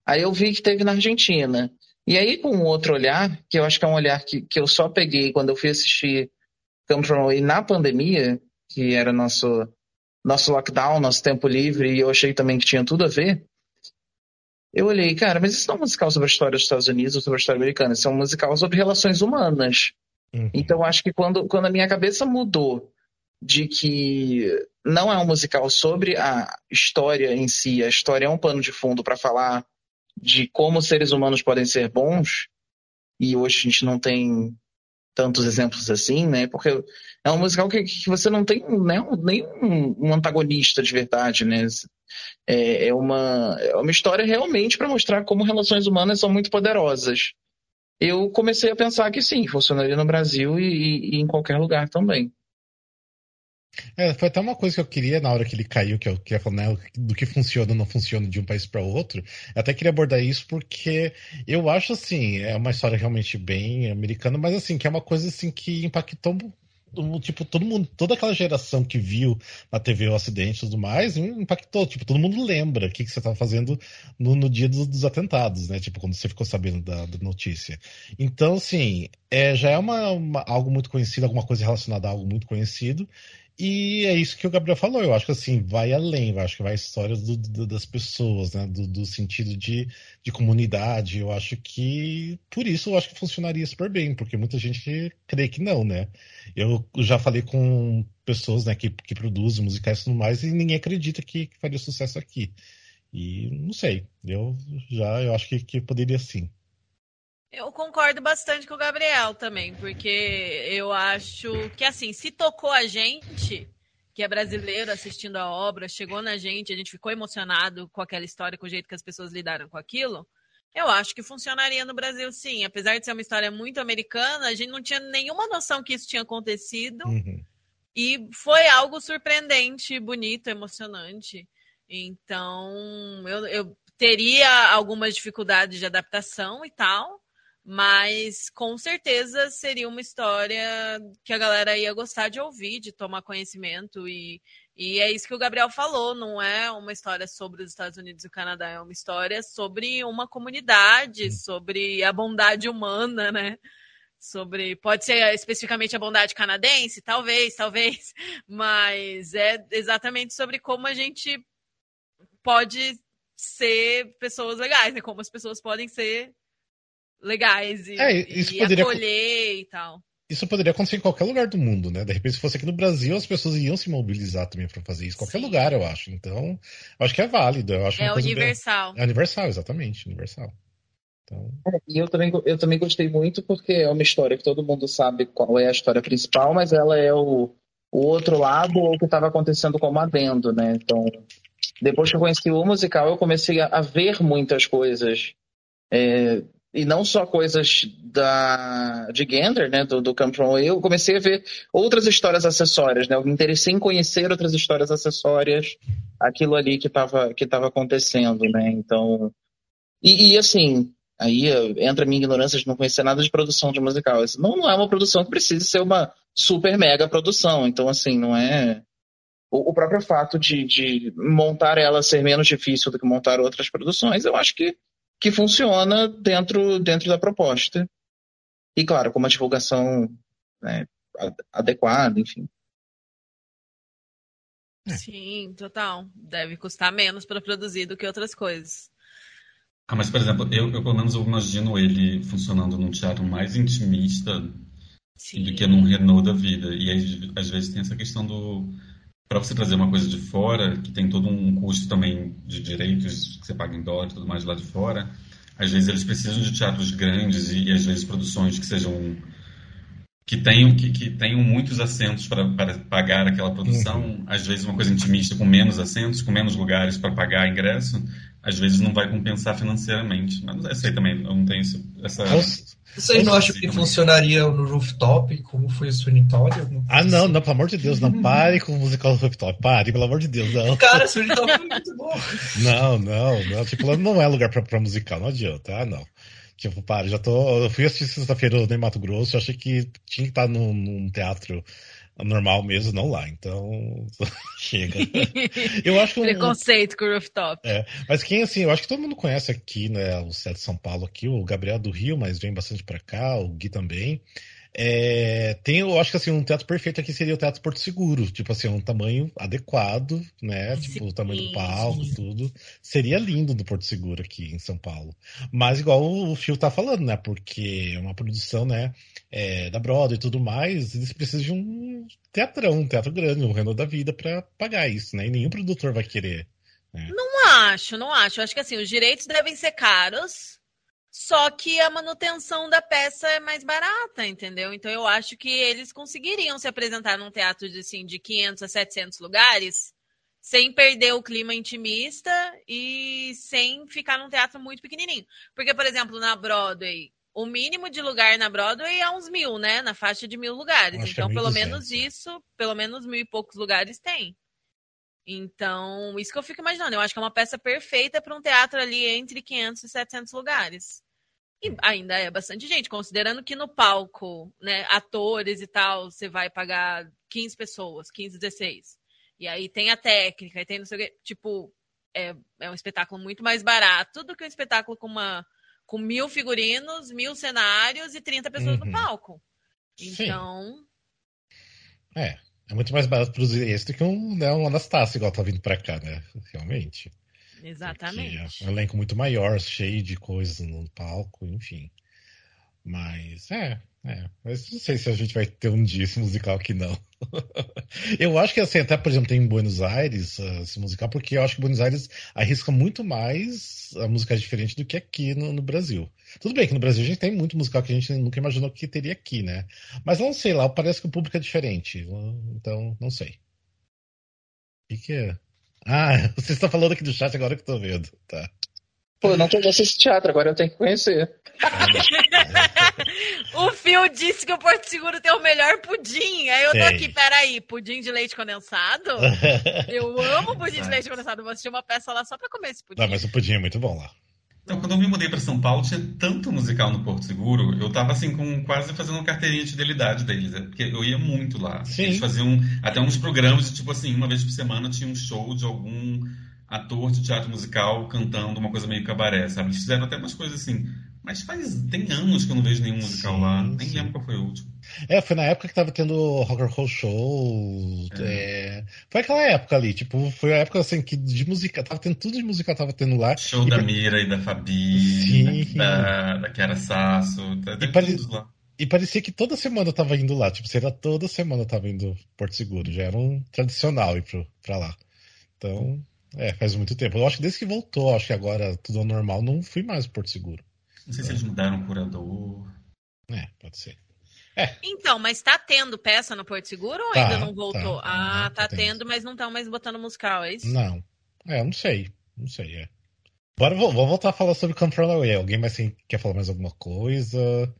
Aí eu vi que teve na Argentina. E aí, com um outro olhar, que eu acho que é um olhar que, que eu só peguei quando eu fui assistir Come From na pandemia, que era nosso, nosso lockdown, nosso tempo livre, e eu achei também que tinha tudo a ver. Eu olhei, cara, mas isso não é um musical sobre a história dos Estados Unidos ou sobre a história americana, isso é um musical sobre relações humanas. Uhum. Então, acho que quando, quando a minha cabeça mudou de que não é um musical sobre a história em si, a história é um pano de fundo para falar de como seres humanos podem ser bons, e hoje a gente não tem tantos exemplos assim, né? Porque é um musical que, que você não tem né, nem um, antagonista de verdade, né? É, é, uma, é uma história realmente para mostrar como relações humanas são muito poderosas. Eu comecei a pensar que sim, funcionaria no Brasil e, e em qualquer lugar também. É, foi até uma coisa que eu queria na hora que ele caiu, que eu queria falar né, do que funciona ou não funciona de um país para outro. Eu até queria abordar isso porque eu acho assim, é uma história realmente bem americana, mas assim, que é uma coisa assim que impactou tipo, todo mundo, toda aquela geração que viu na TV o acidente e tudo mais, impactou. Tipo, todo mundo lembra o que, que você estava fazendo no, no dia dos, dos, atentados, né? Tipo, quando você ficou sabendo da, da notícia. Então, assim, é, já é uma, uma, algo muito conhecido, alguma coisa relacionada a algo muito conhecido. E é isso que o Gabriel falou. Eu acho que assim, vai além, eu acho que vai a história do, do, das pessoas, né? Do, do, sentido de, de comunidade. Eu acho que por isso eu acho que funcionaria super bem, porque muita gente crê que não, né? Eu já falei com pessoas né, que, que produzem musicais e tudo mais, e ninguém acredita que, que faria sucesso aqui. E não sei, eu já eu acho que, que poderia sim. Eu concordo bastante com o Gabriel também, porque eu acho que assim, se tocou a gente, que é brasileiro assistindo a obra, chegou na gente, a gente ficou emocionado com aquela história, com o jeito que as pessoas lidaram com aquilo, eu acho que funcionaria no Brasil sim. Apesar de ser uma história muito americana, a gente não tinha nenhuma noção que isso tinha acontecido. Uhum. E foi algo surpreendente, bonito, emocionante. Então, eu, eu teria algumas dificuldades de adaptação e tal, mas com certeza seria uma história que a galera ia gostar de ouvir, de tomar conhecimento. E, e é isso que o Gabriel falou: não é uma história sobre os Estados Unidos e o Canadá, é uma história sobre uma comunidade, sobre a bondade humana, né? Sobre. Pode ser especificamente a bondade canadense, talvez, talvez, mas é exatamente sobre como a gente pode ser pessoas legais, né? Como as pessoas podem ser legais e, é, isso e poderia... acolher e tal. Isso poderia acontecer em qualquer lugar do mundo, né? De repente, se fosse aqui no Brasil, as pessoas iam se mobilizar também para fazer isso. Qualquer Sim. lugar, eu acho. Então, eu acho que é válido. Eu acho é universal. Bem... É universal, exatamente. Universal. Então... É, e eu também, eu também gostei muito porque é uma história que todo mundo sabe qual é a história principal, mas ela é o, o outro lado ou o que estava acontecendo como adendo, né? Então, depois que eu conheci o musical, eu comecei a, a ver muitas coisas. É, e não só coisas da, de Gander, né, do, do Come From eu comecei a ver outras histórias acessórias, né, eu me interessei em conhecer outras histórias acessórias, aquilo ali que estava que tava acontecendo, né, então, e, e, assim, aí entra a minha ignorância de não conhecer nada de produção de musical, Isso não, não é uma produção que precisa ser uma super mega produção, então assim, não é, o, o próprio fato de, de montar ela ser menos difícil do que montar outras produções, eu acho que que funciona dentro, dentro da proposta. E, claro, com uma divulgação né, adequada, enfim. É. Sim, total. Deve custar menos para produzir do que outras coisas. Ah, mas, por exemplo, eu, eu pelo menos eu imagino ele funcionando num teatro mais intimista Sim. do que num Renault da vida. E aí, às vezes tem essa questão do para você trazer uma coisa de fora, que tem todo um custo também de direitos que você paga em dólar e tudo mais lá de fora, às vezes eles precisam de teatros grandes e, e às vezes produções que sejam que tenham que, que tenham muitos assentos para, para pagar aquela produção, uhum. às vezes uma coisa intimista com menos assentos, com menos lugares para pagar ingresso, às vezes não vai compensar financeiramente. Mas eu sei também, eu não tenho essa. Vocês não acham que funcionaria no rooftop, como foi o Sweeney Todd? Ah, não, não, pelo amor de Deus, não pare com o musical do rooftop. Pare, pelo amor de Deus, não. Cara, Sweeney Todd foi muito bom. Não, não, não. Tipo, não é lugar pra, pra musical, não adianta. Ah, não. Tipo, para, já tô. Eu fui assistir sexta-feira no Mato Grosso, eu achei que tinha que estar num, num teatro normal mesmo, não lá. Então, chega. eu acho que Preconceito um, com o rooftop. É, mas quem, assim, eu acho que todo mundo conhece aqui, né, o Céu de São Paulo aqui, o Gabriel do Rio, mas vem bastante para cá, o Gui também. É, tem, eu acho que assim, um teatro perfeito aqui seria o Teatro Porto Seguro. Tipo assim, um tamanho adequado, né? Sim. Tipo, o tamanho do palco, tudo. Seria lindo do Porto Seguro aqui em São Paulo. Mas igual o Fio tá falando, né? Porque é uma produção, né? É, da Broadway e tudo mais, eles precisam de um teatrão, um teatro grande, um Renault da vida para pagar isso, né? E nenhum produtor vai querer. Né? Não acho, não acho. Eu acho que assim, os direitos devem ser caros só que a manutenção da peça é mais barata, entendeu? Então eu acho que eles conseguiriam se apresentar num teatro de, assim, de 500 a 700 lugares sem perder o clima intimista e sem ficar num teatro muito pequenininho. Porque, por exemplo, na Broadway, o mínimo de lugar na Broadway é uns mil, né? Na faixa de mil lugares. então, é pelo menos isso, pelo menos mil e poucos lugares tem. Então, isso que eu fico imaginando. Eu acho que é uma peça perfeita para um teatro ali entre 500 e 700 lugares. E ainda é bastante gente, considerando que no palco, né, atores e tal, você vai pagar 15 pessoas, 15, 16. E aí tem a técnica, e tem não sei o quê. Tipo, é, é um espetáculo muito mais barato do que um espetáculo com uma com mil figurinos, mil cenários e 30 pessoas uhum. no palco. Então. Sim. É, é muito mais barato produzir esse do que um, né, um Anastácio, igual tá vindo pra cá, né? Realmente. Exatamente. é um elenco muito maior, cheio de coisas no palco, enfim. Mas, é, é. Mas não sei se a gente vai ter um dia esse musical aqui, não. eu acho que, assim, até, por exemplo, tem em Buenos Aires uh, esse musical, porque eu acho que Buenos Aires arrisca muito mais a música diferente do que aqui no, no, Brasil. Tudo bem que no Brasil a gente tem muito musical que a gente nunca imaginou que teria aqui, né? Mas não sei, lá parece que o público é diferente. Então, não sei. O que, que é? Ah, você está falando aqui do chat agora que eu tô vendo. Tá. Pô, eu não conheço esse teatro, agora eu tenho que conhecer. o Phil disse que o Porto Seguro tem o melhor pudim. Aí eu tô aqui, peraí, pudim de leite condensado? eu amo pudim de leite condensado. Vou assistir uma peça lá só pra comer esse pudim. Não, mas o pudim é muito bom lá. Então, quando eu me mudei para São Paulo, tinha tanto musical no Porto Seguro, eu tava assim, com quase fazendo uma carteirinha de fidelidade deles, né? porque eu ia muito lá. Sim. Eles faziam até uns programas, tipo assim, uma vez por semana tinha um show de algum ator de teatro musical cantando uma coisa meio cabaré, sabe? Eles fizeram até umas coisas assim. Mas faz. Tem anos que eu não vejo nenhum musical sim, lá. Nem sim. lembro qual foi o último. É, foi na época que tava tendo Rock and Roll Show. É. É... Foi aquela época ali, tipo, foi a época assim que de música, tava tendo tudo de música, tava tendo lá. Show da pra... Mira e da Fabi, Sim. da, da Chiara Sasso, tá, e, pare... lá. e parecia que toda semana eu tava indo lá, tipo, será toda semana eu tava indo Porto Seguro, já era um tradicional ir pro, pra lá. Então, é, faz muito tempo. Eu acho que desde que voltou, acho que agora tudo ao normal, não fui mais pro Porto Seguro. Não sei se eles mudaram o curador. É, pode ser. É. Então, mas tá tendo peça no Porto Seguro ou tá, ainda não voltou? Tá, ah, tá, tá tendo, mas não estão mais botando musical, é isso? Não. É, eu não sei. Não sei, é. Bora, vou, vou voltar a falar sobre Come From Away. Alguém mais assim, quer falar mais alguma coisa?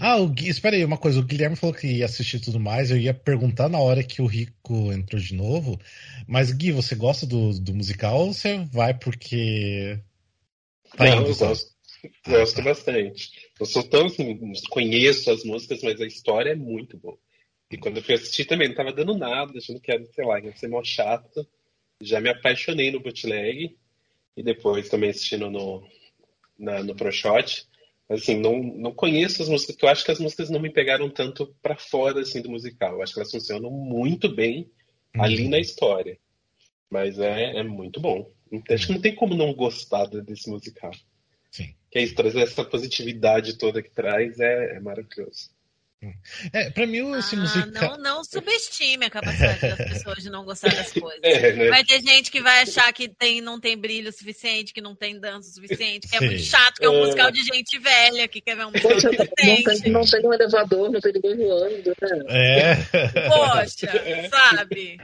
Ah, o Gui, espera aí, uma coisa. O Guilherme falou que ia assistir tudo mais. Eu ia perguntar na hora que o Rico entrou de novo. Mas, Gui, você gosta do, do musical ou você vai porque. Tá não, indo, eu gosto. Gosto ah, tá. bastante. Eu sou tão assim, conheço as músicas, mas a história é muito boa. E quando eu fui assistir também, não tava dando nada, achando que era, sei lá, ia ser mó chato. Já me apaixonei no bootleg. E depois também assistindo no, na, no ProShot. Assim, não, não conheço as músicas, porque eu acho que as músicas não me pegaram tanto para fora assim, do musical. Eu acho que elas funcionam muito bem uhum. ali na história. Mas é, é muito bom. Acho que não tem como não gostar desse musical. Sim. Que é isso, trazer essa positividade toda que traz é, é maravilhoso. É, pra mim, esse ah, musical. Não, não subestime a capacidade das pessoas de não gostar das coisas. É, né? Vai ter gente que vai achar que tem, não tem brilho suficiente, que não tem dança suficiente, que Sim. é muito chato, que é um é... musical de gente velha, que quer ver um musical Poxa, não, tem, não tem um elevador, não tem ninguém voando, né? É. Poxa, sabe?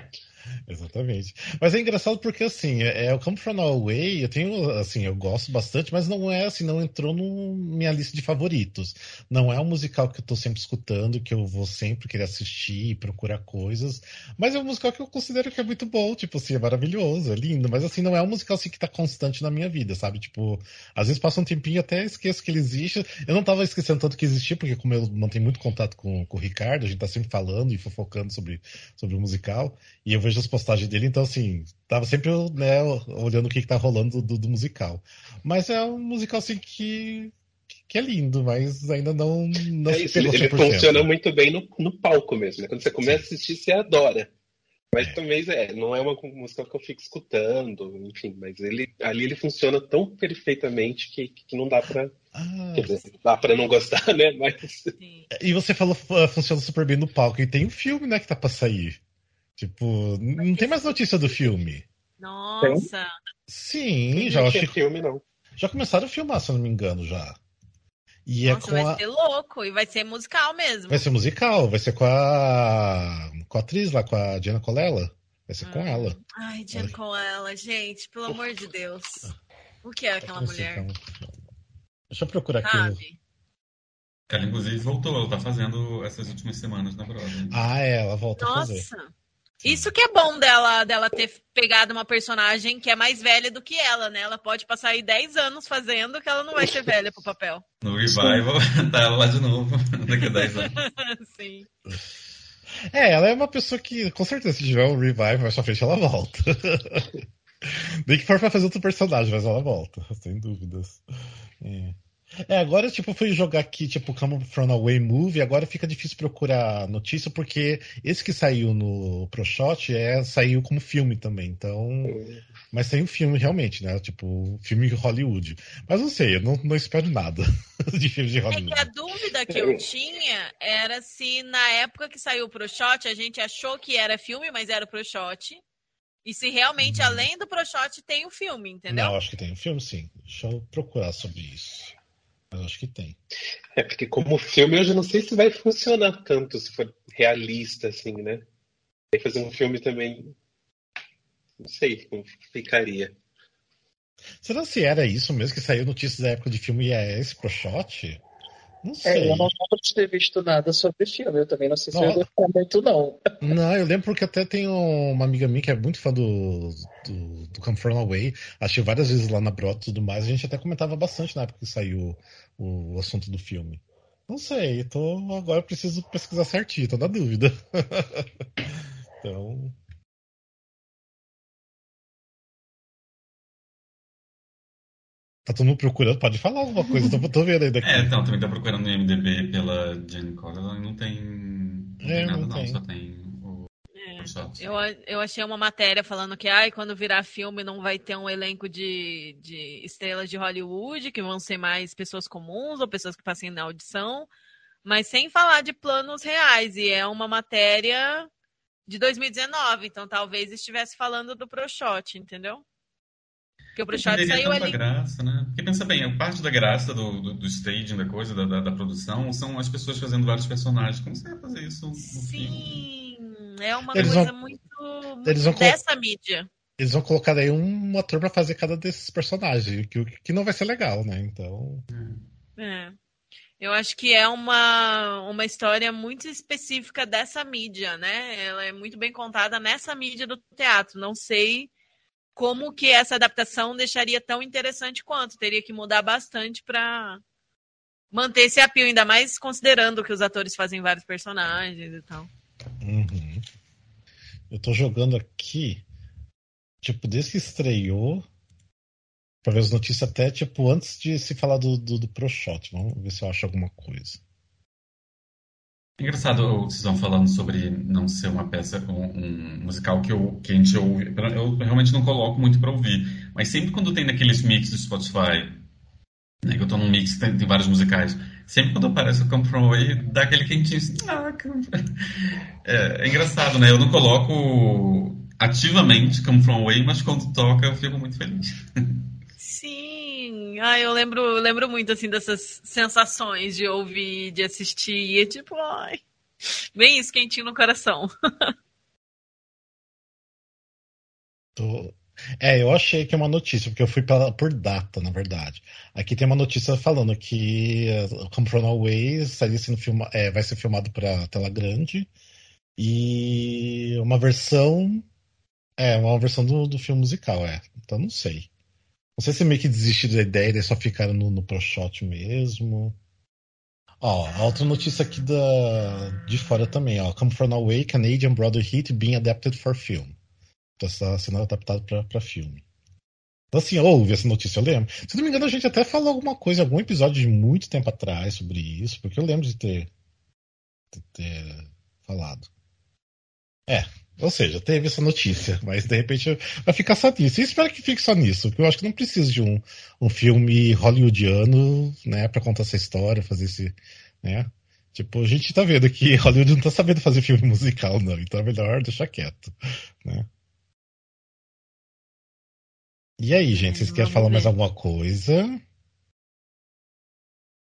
Exatamente. Mas é engraçado porque, assim, é, é o Come From Away, eu tenho, assim, eu gosto bastante, mas não é, assim, não entrou na minha lista de favoritos. Não é um musical que eu tô sempre escutando, que eu vou sempre querer assistir e procurar coisas, mas é um musical que eu considero que é muito bom, tipo, assim, é maravilhoso, é lindo, mas, assim, não é um musical, assim, que tá constante na minha vida, sabe? Tipo, às vezes passa um tempinho até esqueço que ele existe. Eu não tava esquecendo tanto que existia, porque como eu mantenho muito contato com, com o Ricardo, a gente tá sempre falando e fofocando sobre, sobre o musical, e eu vejo as postagens dele, então assim, tava sempre né, olhando o que, que tá rolando do, do, musical. Mas é um musical assim que, que é lindo, mas ainda não, não é isso, ele, ele funciona muito bem no, no palco mesmo, né? Quando você começa a assistir, você adora. Mas é. também é, não é uma música que eu fico escutando, enfim, mas ele ali ele funciona tão perfeitamente que, que não dá pra. Ah, quer dizer, dá pra não gostar, né? Mas... E você falou funciona super bem no palco, e tem um filme, né, que tá pra sair. Tipo, não tem mais notícia do filme. Nossa! Sim, já acho que. filme, não. Já começaram a filmar, se eu não me engano, já. E é Nossa, é com vai a... ser louco, e vai ser musical mesmo. Vai ser musical, vai ser com a. com a atriz lá, com a Diana Colela. Vai ser hum. com ela. Ai, Diana Colela, gente, pelo amor de Deus. O que é aquela mulher? Deixa eu procurar aqui. Ela, inclusive, voltou, ela tá fazendo essas últimas semanas na Broadway. Ah, é, ela volta Nossa. a fazer. Nossa! Isso que é bom dela, dela ter pegado uma personagem que é mais velha do que ela, né? Ela pode passar aí 10 anos fazendo que ela não vai ser velha pro papel. No revival, tá ela lá de novo, daqui a 10 anos. Sim. É, ela é uma pessoa que, com certeza, se tiver um revival mais pra frente, ela volta. Nem que for pra fazer outro personagem, mas ela volta, sem dúvidas. É. É, agora, tipo, fui jogar aqui, tipo, Come From Away Movie, agora fica difícil procurar notícia, porque esse que saiu no ProShot é, saiu como filme também, então... Mas tem um filme, realmente, né? Tipo, filme de Hollywood. Mas não sei, eu não, não espero nada de filme de Hollywood. É que a dúvida que eu tinha era se na época que saiu o ProShot, a gente achou que era filme, mas era o ProShot. E se realmente, hum. além do ProShot, tem o filme, entendeu? Não, acho que tem o filme, sim. Deixa eu procurar sobre isso. Eu acho que tem. É, porque como filme eu já não sei se vai funcionar tanto se for realista, assim, né? Aí fazer um filme também. Não sei como ficaria. Será se era isso mesmo que saiu notícias da época de filme esse pro shot? Não sei. É, eu não lembro de ter visto nada sobre o filme. Eu também não sei se não, eu gostar muito, não. Não, eu lembro porque até tem uma amiga minha que é muito fã do, do, do Come From Away. Achei várias vezes lá na Brota e tudo mais. A gente até comentava bastante na época que saiu o, o assunto do filme. Não sei, tô, agora preciso pesquisar certinho, tô na dúvida. então. Tá todo mundo procurando, pode falar alguma coisa, tô, tô vendo aí daqui. É, então, também tá procurando no IMDB pela Jane Collins, e não tem, não é, tem nada não, tem. só tem o... É, eu, eu achei uma matéria falando que ai, quando virar filme não vai ter um elenco de, de estrelas de Hollywood, que vão ser mais pessoas comuns ou pessoas que passem na audição, mas sem falar de planos reais, e é uma matéria de 2019, então talvez estivesse falando do ProShot, entendeu? Porque o Bruxado saiu ali. graça, né? Porque pensa bem, a parte da graça do, do, do staging, da coisa, da, da, da, produção, são as pessoas fazendo vários personagens. Como você vai fazer isso no Sim, filme? é uma eles coisa vão, muito, muito vão dessa mídia. Eles vão colocar aí um ator para fazer cada desses personagens, que, que não vai ser legal, né? Então. É. Eu acho que é uma, uma história muito específica dessa mídia, né? Ela é muito bem contada nessa mídia do teatro. Não sei como que essa adaptação deixaria tão interessante quanto. Teria que mudar bastante para manter esse apio, ainda mais considerando que os atores fazem vários personagens e tal. Uhum. Eu tô jogando aqui, tipo, desde que estreou, pra ver as notícias até, tipo, antes de se falar do, do, do ProShot. Vamos ver se eu acho alguma coisa. Engraçado, vocês estão falando sobre não ser uma peça, um, um, musical que, eu, que a gente ouve. Eu realmente não coloco muito para ouvir. Mas sempre quando tem naqueles mix do Spotify, né, que eu tô num mix tem, tem vários musicais, sempre quando aparece o Come From Away, dá aquele quentinho assim. Ah, é, é, engraçado, né? Eu não coloco ativamente Come From Away, mas quando toca eu fico muito feliz. Ah, eu lembro, lembro muito assim dessas sensações de ouvir, de assistir, e é tipo, ai, bem isso, quentinho no coração. Tô... É, eu achei que é uma notícia, porque eu fui pra, por data, na verdade. Aqui tem uma notícia falando que o Come From Away sendo filma, é, vai ser filmado para tela grande e uma versão. É, uma versão do, do filme musical, é. Então não sei. Não sei se meio que desistiram da ideia e só ficaram no, no ProShot mesmo. Ó, outra notícia aqui da, de fora também, ó. Come From Away, Canadian Brother Hit being adapted for film. Está sendo adaptado para filme. Então, assim, eu ouvi essa notícia, eu lembro. Se não me engano, a gente até falou alguma coisa, algum episódio de muito tempo atrás sobre isso, porque eu lembro de ter, de ter falado. É, ou seja, teve essa notícia, mas de repente vai ficar só nisso. E espero que fique só nisso, porque eu acho que não precisa de um, um filme hollywoodiano, né, para contar essa história, fazer esse, né? Tipo, a gente tá vendo que Hollywood não tá sabendo fazer filme musical, não, então é melhor deixar quieto, né? E aí, gente, vocês querem falar mais alguma coisa?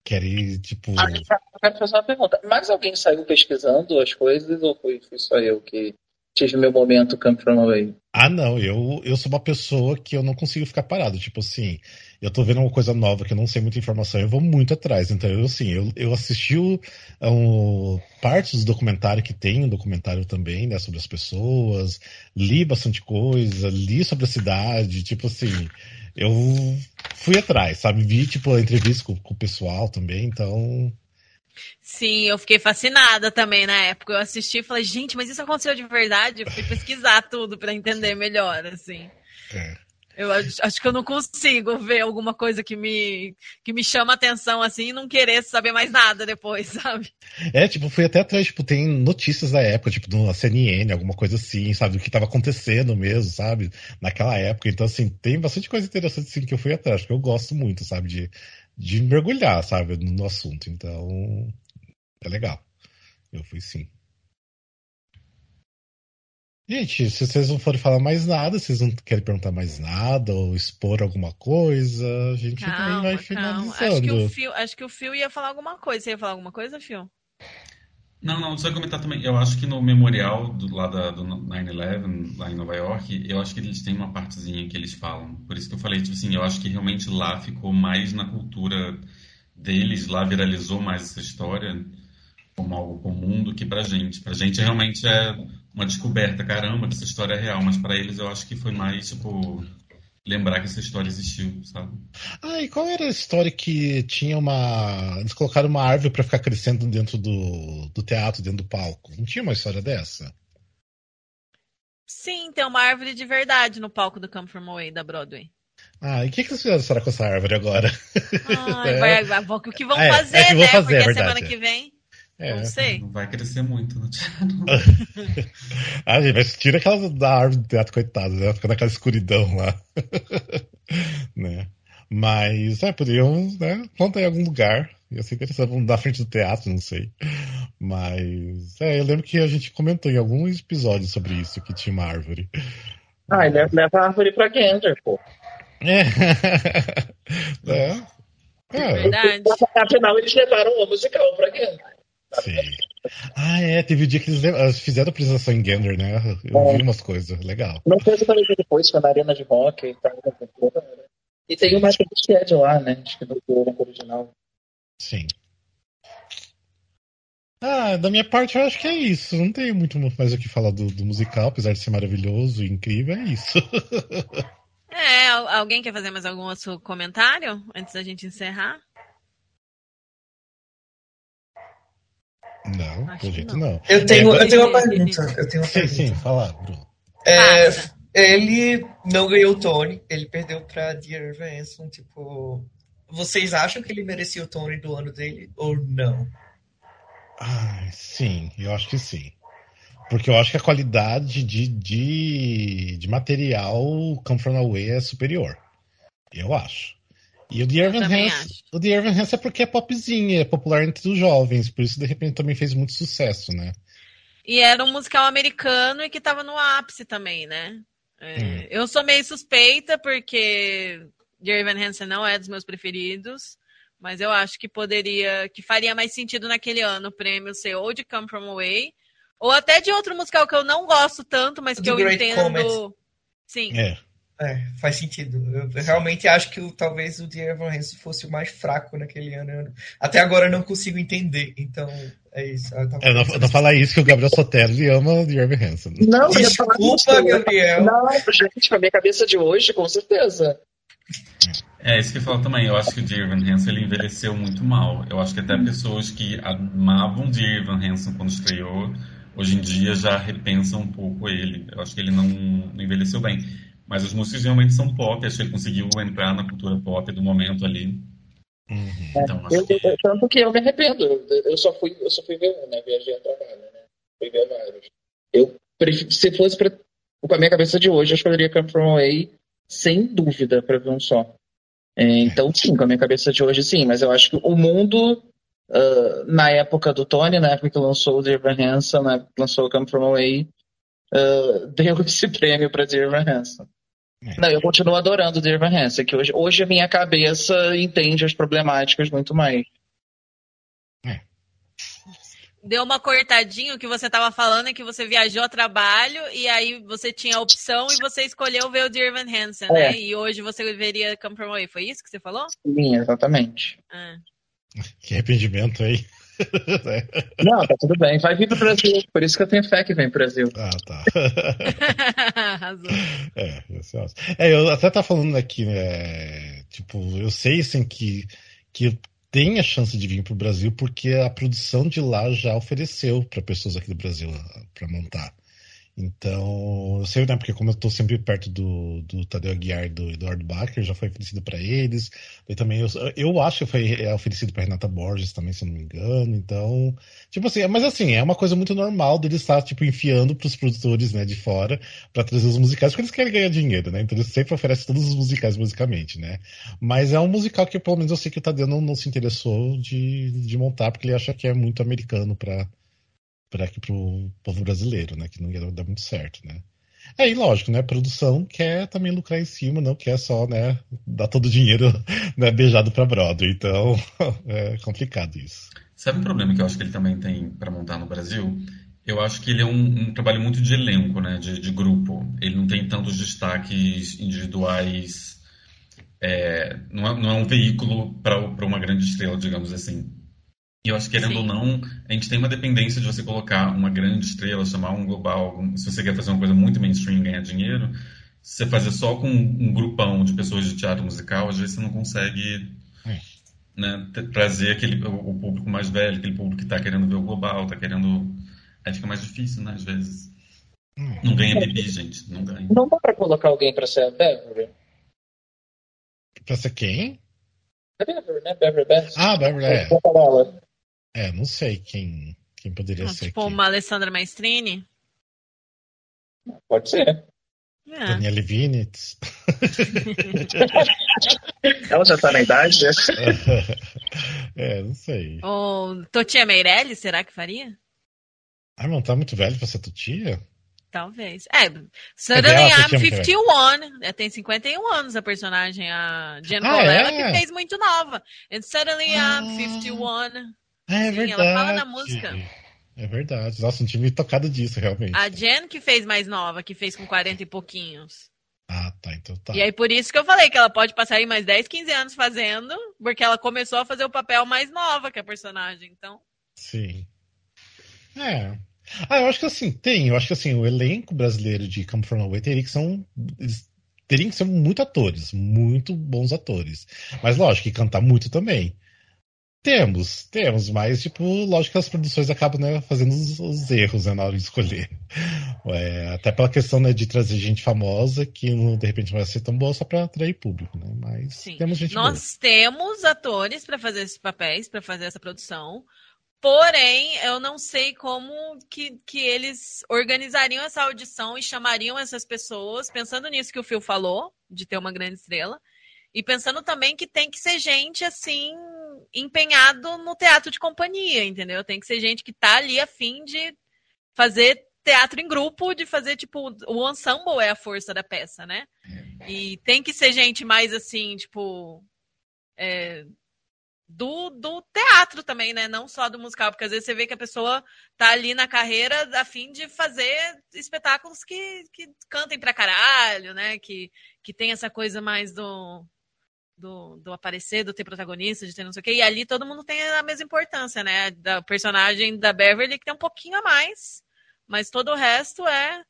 Querem, tipo. Ah, eu quero fazer uma pergunta. Mais alguém saiu pesquisando as coisas ou foi, foi só eu que tive meu momento Come From Away? Ah, não, eu, eu sou uma pessoa que eu não consigo ficar parado. Tipo assim, eu tô vendo uma coisa nova que eu não sei muita informação, eu vou muito atrás. Então, eu, assim, eu, eu assisti o, um, partes do documentário que tem, um documentário também, né, sobre as pessoas, li bastante coisa, li sobre a cidade, tipo assim, eu fui atrás, sabe? Vi, tipo, a entrevista com, com o pessoal também, então Sim, eu fiquei fascinada também na época. Eu assisti e falei, gente, mas isso aconteceu de verdade? Eu fui pesquisar tudo para entender melhor, assim. É. Eu acho que eu não consigo ver alguma coisa que me, que me chama atenção assim e não querer saber mais nada depois, sabe? É, tipo, fui até atrás, tipo, tem notícias da época, tipo, na CNN, alguma coisa assim, sabe? Do que estava acontecendo mesmo, sabe? Naquela época. Então, assim, tem bastante coisa interessante assim, que eu fui atrás, porque eu gosto muito, sabe? De, de mergulhar, sabe, no assunto. Então, é legal. Eu fui sim. Gente, se vocês não forem falar mais nada, vocês não querem perguntar mais nada ou expor alguma coisa, a gente calma, vai finalizando. Acho que, o Phil, acho que o Phil ia falar alguma coisa. Você ia falar alguma coisa, Phil? Não, não, só comentar também. Eu acho que no memorial do, lá da, do 9-11, lá em Nova York, eu acho que eles têm uma partezinha que eles falam. Por isso que eu falei, tipo assim, eu acho que realmente lá ficou mais na cultura deles, lá viralizou mais essa história como algo comum do que pra gente. Pra gente realmente é uma descoberta, caramba, que essa história é real, mas para eles eu acho que foi mais, tipo, lembrar que essa história existiu, sabe? Ah, e qual era a história que tinha uma. Eles colocaram uma árvore para ficar crescendo dentro do, do teatro, dentro do palco? Não tinha uma história dessa? Sim, tem uma árvore de verdade no palco do Come From Away da Broadway. Ah, e o que, que vocês fizeram com essa árvore agora? Ah, é. vai, vai, o que vão é, fazer, é que né? Fazer, Porque é semana que vem. É. Não sei. Não vai crescer muito no teatro. ah, gente, mas tira aquela da árvore do teatro, coitado, né? Fica naquela escuridão lá. né? Mas, é, poderiam, né? Plantar em algum lugar. Ia ser interessante, na frente do teatro, não sei. Mas, é, eu lembro que a gente comentou em alguns episódios sobre isso, que tinha uma árvore. Ah, ele leva a árvore pra Gander, pô. É. é. é. Verdade. Afinal, eles levaram o musical pra Gander. Sim. Ah, é, teve o dia que eles fizeram a apresentação em Gander, né? Eu é. vi umas coisas, legal. Uma coisa também depois, foi na arena de rock e tal. E tem o Michael Shed lá, né? Acho que do original. Sim. Ah, da minha parte eu acho que é isso. Não tem muito mais o que falar do, do musical, apesar de ser maravilhoso e incrível, é isso. é, alguém quer fazer mais algum outro comentário antes da gente encerrar? Não, Acho jeito não. não. Eu tenho, é, eu tenho uma pergunta. Eu tenho uma sim, pergunta. sim, falar, Bruno. É, ele não ganhou o Tony, ele perdeu pra Dear Evan tipo... Vocês acham que ele merecia o Tony do ano dele ou não? Ah, sim, eu acho que sim. Porque eu acho que a qualidade de, de, de material Come From Away é superior. Eu acho. E o The Irving Hansen, o The Irving Hansen é porque é popzinho, é popular entre os jovens, por isso de repente também fez muito sucesso, né? E era um musical americano e que tava no ápice também, né? É, hum. Eu sou meio suspeita porque The Irving Hansen não é dos meus preferidos, mas eu acho que poderia, que faria mais sentido naquele ano o prêmio ser ou de Come From Away, ou até de outro musical que eu não gosto tanto, mas que The eu Great entendo. Comet. Sim. É. É, faz sentido. Eu realmente acho que o, talvez o Dear Evan Hansen fosse o mais fraco naquele ano. Eu, até agora eu não consigo entender. Então, é isso. Eu é, não, não falar isso que o Gabriel Sotelli ama o Dear Evan Hansen. Não, Desculpa, Gabriel. Não, gente, com a minha cabeça de hoje, com certeza. É, isso que eu falo também. Eu acho que o Dear Evan Hansen ele envelheceu muito mal. Eu acho que até pessoas que amavam Dear Evan Hansen quando estreou, hoje em dia já repensam um pouco ele. Eu acho que ele não, não envelheceu bem. Mas as músicas realmente são pop, acho que ele conseguiu entrar na cultura pop do momento ali. Uhum. Então, eu, que... Tanto que eu me arrependo. Eu só fui, eu só fui ver um, né? Viajei a trabalho, né? Fui ver vários. Eu, se fosse pra, com a minha cabeça de hoje, eu escolheria Come From Away sem dúvida para ver um só. É, então, sim, com a minha cabeça de hoje, sim. Mas eu acho que o mundo, uh, na época do Tony, na época que lançou o Dear Evan Hansen, na época que lançou o Come From Away, uh, deu esse prêmio para Dear Evan Hansen. É. Não, eu continuo adorando Dear Evan Hansen, que hoje, hoje a minha cabeça entende as problemáticas muito mais. É. Deu uma cortadinha o que você estava falando, é que você viajou a trabalho e aí você tinha a opção e você escolheu ver o Dear Evan Hansen, né? é. né? E hoje você veria Come From Away, foi isso que você falou? Sim, exatamente. Ah. Que arrependimento aí. Não, tá tudo bem. Vai vir pro Brasil. Por isso que eu tenho fé que vem pro Brasil. Ah, tá. é, é, eu até tá falando aqui, né? Tipo, eu sei assim que, que tem a chance de vir pro Brasil porque a produção de lá já ofereceu para pessoas aqui do Brasil para montar. Então, eu sei, né? Porque como eu estou sempre perto do, do Tadeu Aguiar e do Eduardo Bacher, já foi oferecido para eles. E também eu, eu acho que foi é, oferecido para Renata Borges também, se eu não me engano. Então, tipo assim, mas assim, é uma coisa muito normal deles estar, tipo, enfiando para os produtores, né, de fora, para trazer os musicais, porque eles querem ganhar dinheiro, né? Então eles sempre oferecem todos os musicais musicalmente, né? Mas é um musical que pelo menos eu sei que o Tadeu não, não se interessou de, de montar, porque ele acha que é muito americano para para aqui pro povo brasileiro, né? Que não ia dar muito certo, né? É, lógico, né? Produção quer também lucrar em cima, não quer só, né? Dar todo o dinheiro né, beijado para Broadway. Então, é complicado isso. Sabe um problema que eu acho que ele também tem para montar no Brasil? Eu acho que ele é um, um trabalho muito de elenco, né? De, de, grupo. Ele não tem tantos destaques individuais. É, não, é, não é um veículo para uma grande estrela, digamos assim. E eu acho que, querendo Sim. ou não, a gente tem uma dependência de você colocar uma grande estrela, chamar um global. Se você quer fazer uma coisa muito mainstream e ganhar dinheiro, se você fazer só com um grupão de pessoas de teatro musical, às vezes você não consegue é. né, trazer aquele, o, público mais velho, aquele público que está querendo ver o global, está querendo. Aí fica mais difícil, né, às vezes. Hum. Não ganha bebê, gente. Não ganha. Não dá para colocar alguém para ser a Beverly? Pra ser quem? A Beverly, né? Beverly Best. Ah, Beverly, é. É, não sei quem, quem poderia ser. Tipo aqui. uma Alessandra Maestrini? Pode ser. É. Daniela Vinitz. Ela já tá na idade, né? é, não sei. Ou Totia Meirelles, será que faria? Ah, não tá muito velho pra ser Totia? Talvez. É, Suddenly I'm 51. É, tem 51 anos a personagem, a Jen ah, Colella, é? que fez muito nova. And Suddenly ah. I'm 51. É, verdade. Ela fala na música. É verdade. Nossa, não tive tocado disso, realmente. A Jen que fez mais nova, que fez com 40 e pouquinhos. Ah, tá. Então tá. E aí, por isso que eu falei que ela pode passar aí mais 10, 15 anos fazendo, porque ela começou a fazer o papel mais nova que a personagem, então. Sim. É. Ah, eu acho que assim, tem. Eu acho que assim, o elenco brasileiro de Come From Away teria que são. Teriam que ser muito atores, muito bons atores. Mas lógico, que cantar muito também. Temos, temos, mas, tipo, lógico que as produções acabam né, fazendo os, os erros né, na hora de escolher. É, até pela questão né, de trazer gente famosa que de repente não vai ser tão boa só para atrair público, né? Mas Sim. temos gente Nós boa. temos atores para fazer esses papéis, para fazer essa produção. Porém, eu não sei como que, que eles organizariam essa audição e chamariam essas pessoas, pensando nisso que o Phil falou, de ter uma grande estrela, e pensando também que tem que ser gente assim empenhado no teatro de companhia, entendeu? Tem que ser gente que tá ali a fim de fazer teatro em grupo, de fazer, tipo, o ensemble é a força da peça, né? E tem que ser gente mais assim, tipo. É, do, do teatro também, né? Não só do musical, porque às vezes você vê que a pessoa tá ali na carreira a fim de fazer espetáculos que, que cantem pra caralho, né? Que, que tem essa coisa mais do, do, do aparecer, do ter protagonista, de ter não sei o quê. E ali todo mundo tem a mesma importância, né? Da personagem da Beverly, que tem um pouquinho a mais, mas todo o resto é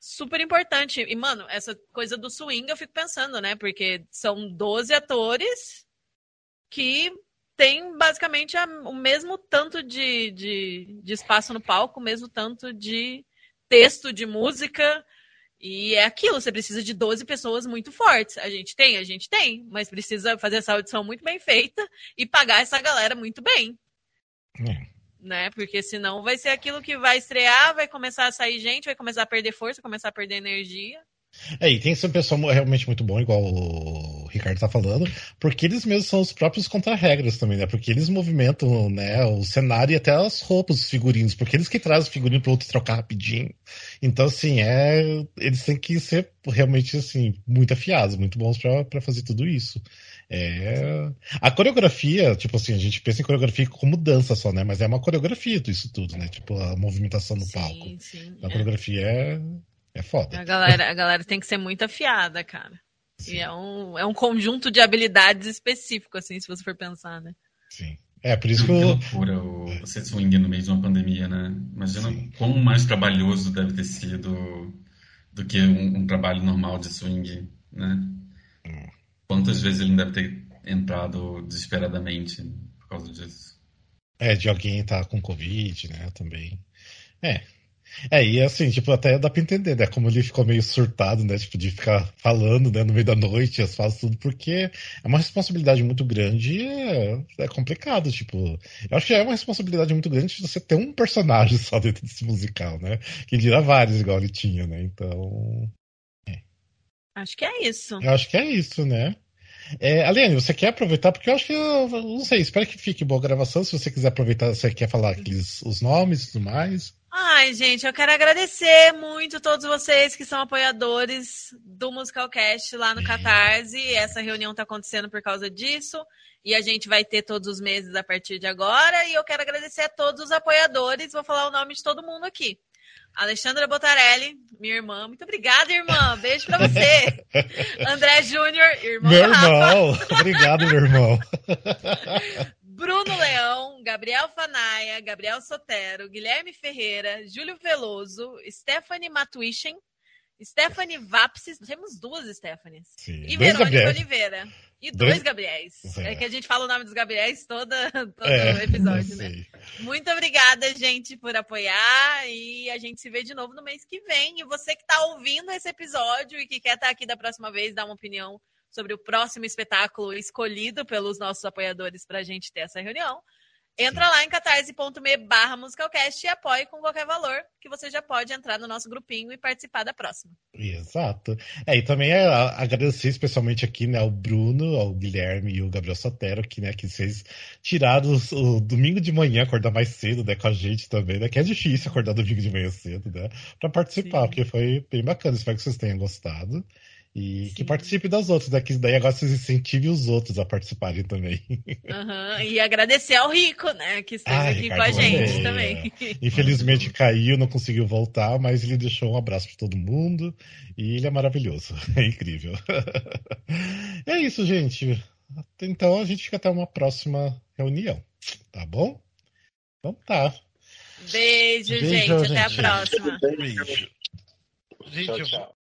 super importante. E, mano, essa coisa do swing eu fico pensando, né? Porque são 12 atores que tem basicamente a, o mesmo tanto de, de, de espaço no palco, o mesmo tanto de texto, de música. E é aquilo, você precisa de 12 pessoas muito fortes. A gente tem, a gente tem, mas precisa fazer essa audição muito bem feita e pagar essa galera muito bem. É. Né? Porque senão vai ser aquilo que vai estrear, vai começar a sair gente, vai começar a perder força, começar a perder energia. É, e tem que ser um pessoal realmente muito bom, igual o Ricardo tá falando, porque eles mesmos são os próprios contra-regras também, né? Porque eles movimentam né, o cenário e até as roupas, os figurinos, porque eles que trazem o figurino para outro trocar rapidinho. Então, assim, é, eles têm que ser realmente assim, muito afiados, muito bons para fazer tudo isso. É... A coreografia, tipo assim, a gente pensa em coreografia como dança só, né? Mas é uma coreografia disso tudo, né? Tipo, a movimentação no sim, palco. Sim, a é. coreografia é é foda. A galera, a galera tem que ser muito afiada, cara. Sim. E é um, é um conjunto de habilidades específico, assim, se você for pensar, né? Sim. É, por isso que, que loucura o, você swing no meio de uma pandemia, né? Imagina Sim. quão mais trabalhoso deve ter sido do que um, um trabalho normal de swing, né? Hum. Quantas vezes ele deve ter entrado desesperadamente por causa disso? É, de alguém estar tá com Covid, né, também. É, é, e assim, tipo, até dá pra entender, né? Como ele ficou meio surtado, né? Tipo, de ficar falando, né, no meio da noite, as falas, tudo, porque é uma responsabilidade muito grande e é, é, complicado, tipo. Eu acho que é uma responsabilidade muito grande você ter um personagem só dentro desse musical, né? Que dirá vários, igual ele tinha, né? Então. É. Acho que é isso. Eu acho que é isso, né? É, Aliane, você quer aproveitar? Porque eu acho que, eu, não sei, espero que fique boa gravação. Se você quiser aproveitar, você quer falar aqueles, os nomes e tudo mais. Ai, gente, eu quero agradecer muito todos vocês que são apoiadores do Musicalcast lá no Catarse. Essa reunião está acontecendo por causa disso. E a gente vai ter todos os meses a partir de agora. E eu quero agradecer a todos os apoiadores. Vou falar o nome de todo mundo aqui. Alexandra Botarelli, minha irmã. Muito obrigada, irmã. Beijo pra você. André Júnior, irmão. Meu irmão. Obrigado, meu irmão. Bruno Leão, Gabriel Fanaia, Gabriel Sotero, Guilherme Ferreira, Júlio Veloso, Stephanie Matuichen, Stephanie Vapsis, temos duas Stephanies. Sim, e Verônica Gabriel. Oliveira. E dois, dois Gabriéis. É. é. que a gente fala o nome dos Gabriéis toda, todo é, episódio, né? Muito obrigada, gente, por apoiar. E a gente se vê de novo no mês que vem. E você que está ouvindo esse episódio e que quer estar tá aqui da próxima vez, dar uma opinião sobre o próximo espetáculo escolhido pelos nossos apoiadores para a gente ter essa reunião. Entra lá em catarse.me barra musicalcast e apoie com qualquer valor, que você já pode entrar no nosso grupinho e participar da próxima. Exato. É, e também é, agradecer especialmente aqui, né, ao Bruno, ao Guilherme e o Gabriel Sotero, que, né, que vocês tiraram o domingo de manhã, acordar mais cedo, né, com a gente também, né, que é difícil acordar domingo de manhã cedo, né, para participar, Sim. porque foi bem bacana, espero que vocês tenham gostado. E Sim. que participe das outras, né? Que daí agora vocês incentivem os outros a participarem também. Uhum. E agradecer ao Rico, né? Que esteve ah, aqui Ricardo com a gente também. Infelizmente caiu, não conseguiu voltar, mas ele deixou um abraço para todo mundo. E ele é maravilhoso. É incrível. é isso, gente. Então a gente fica até uma próxima reunião. Tá bom? Então tá. Beijo, Beijo gente. gente. Até a próxima. Beijo. Gente, tchau, tchau.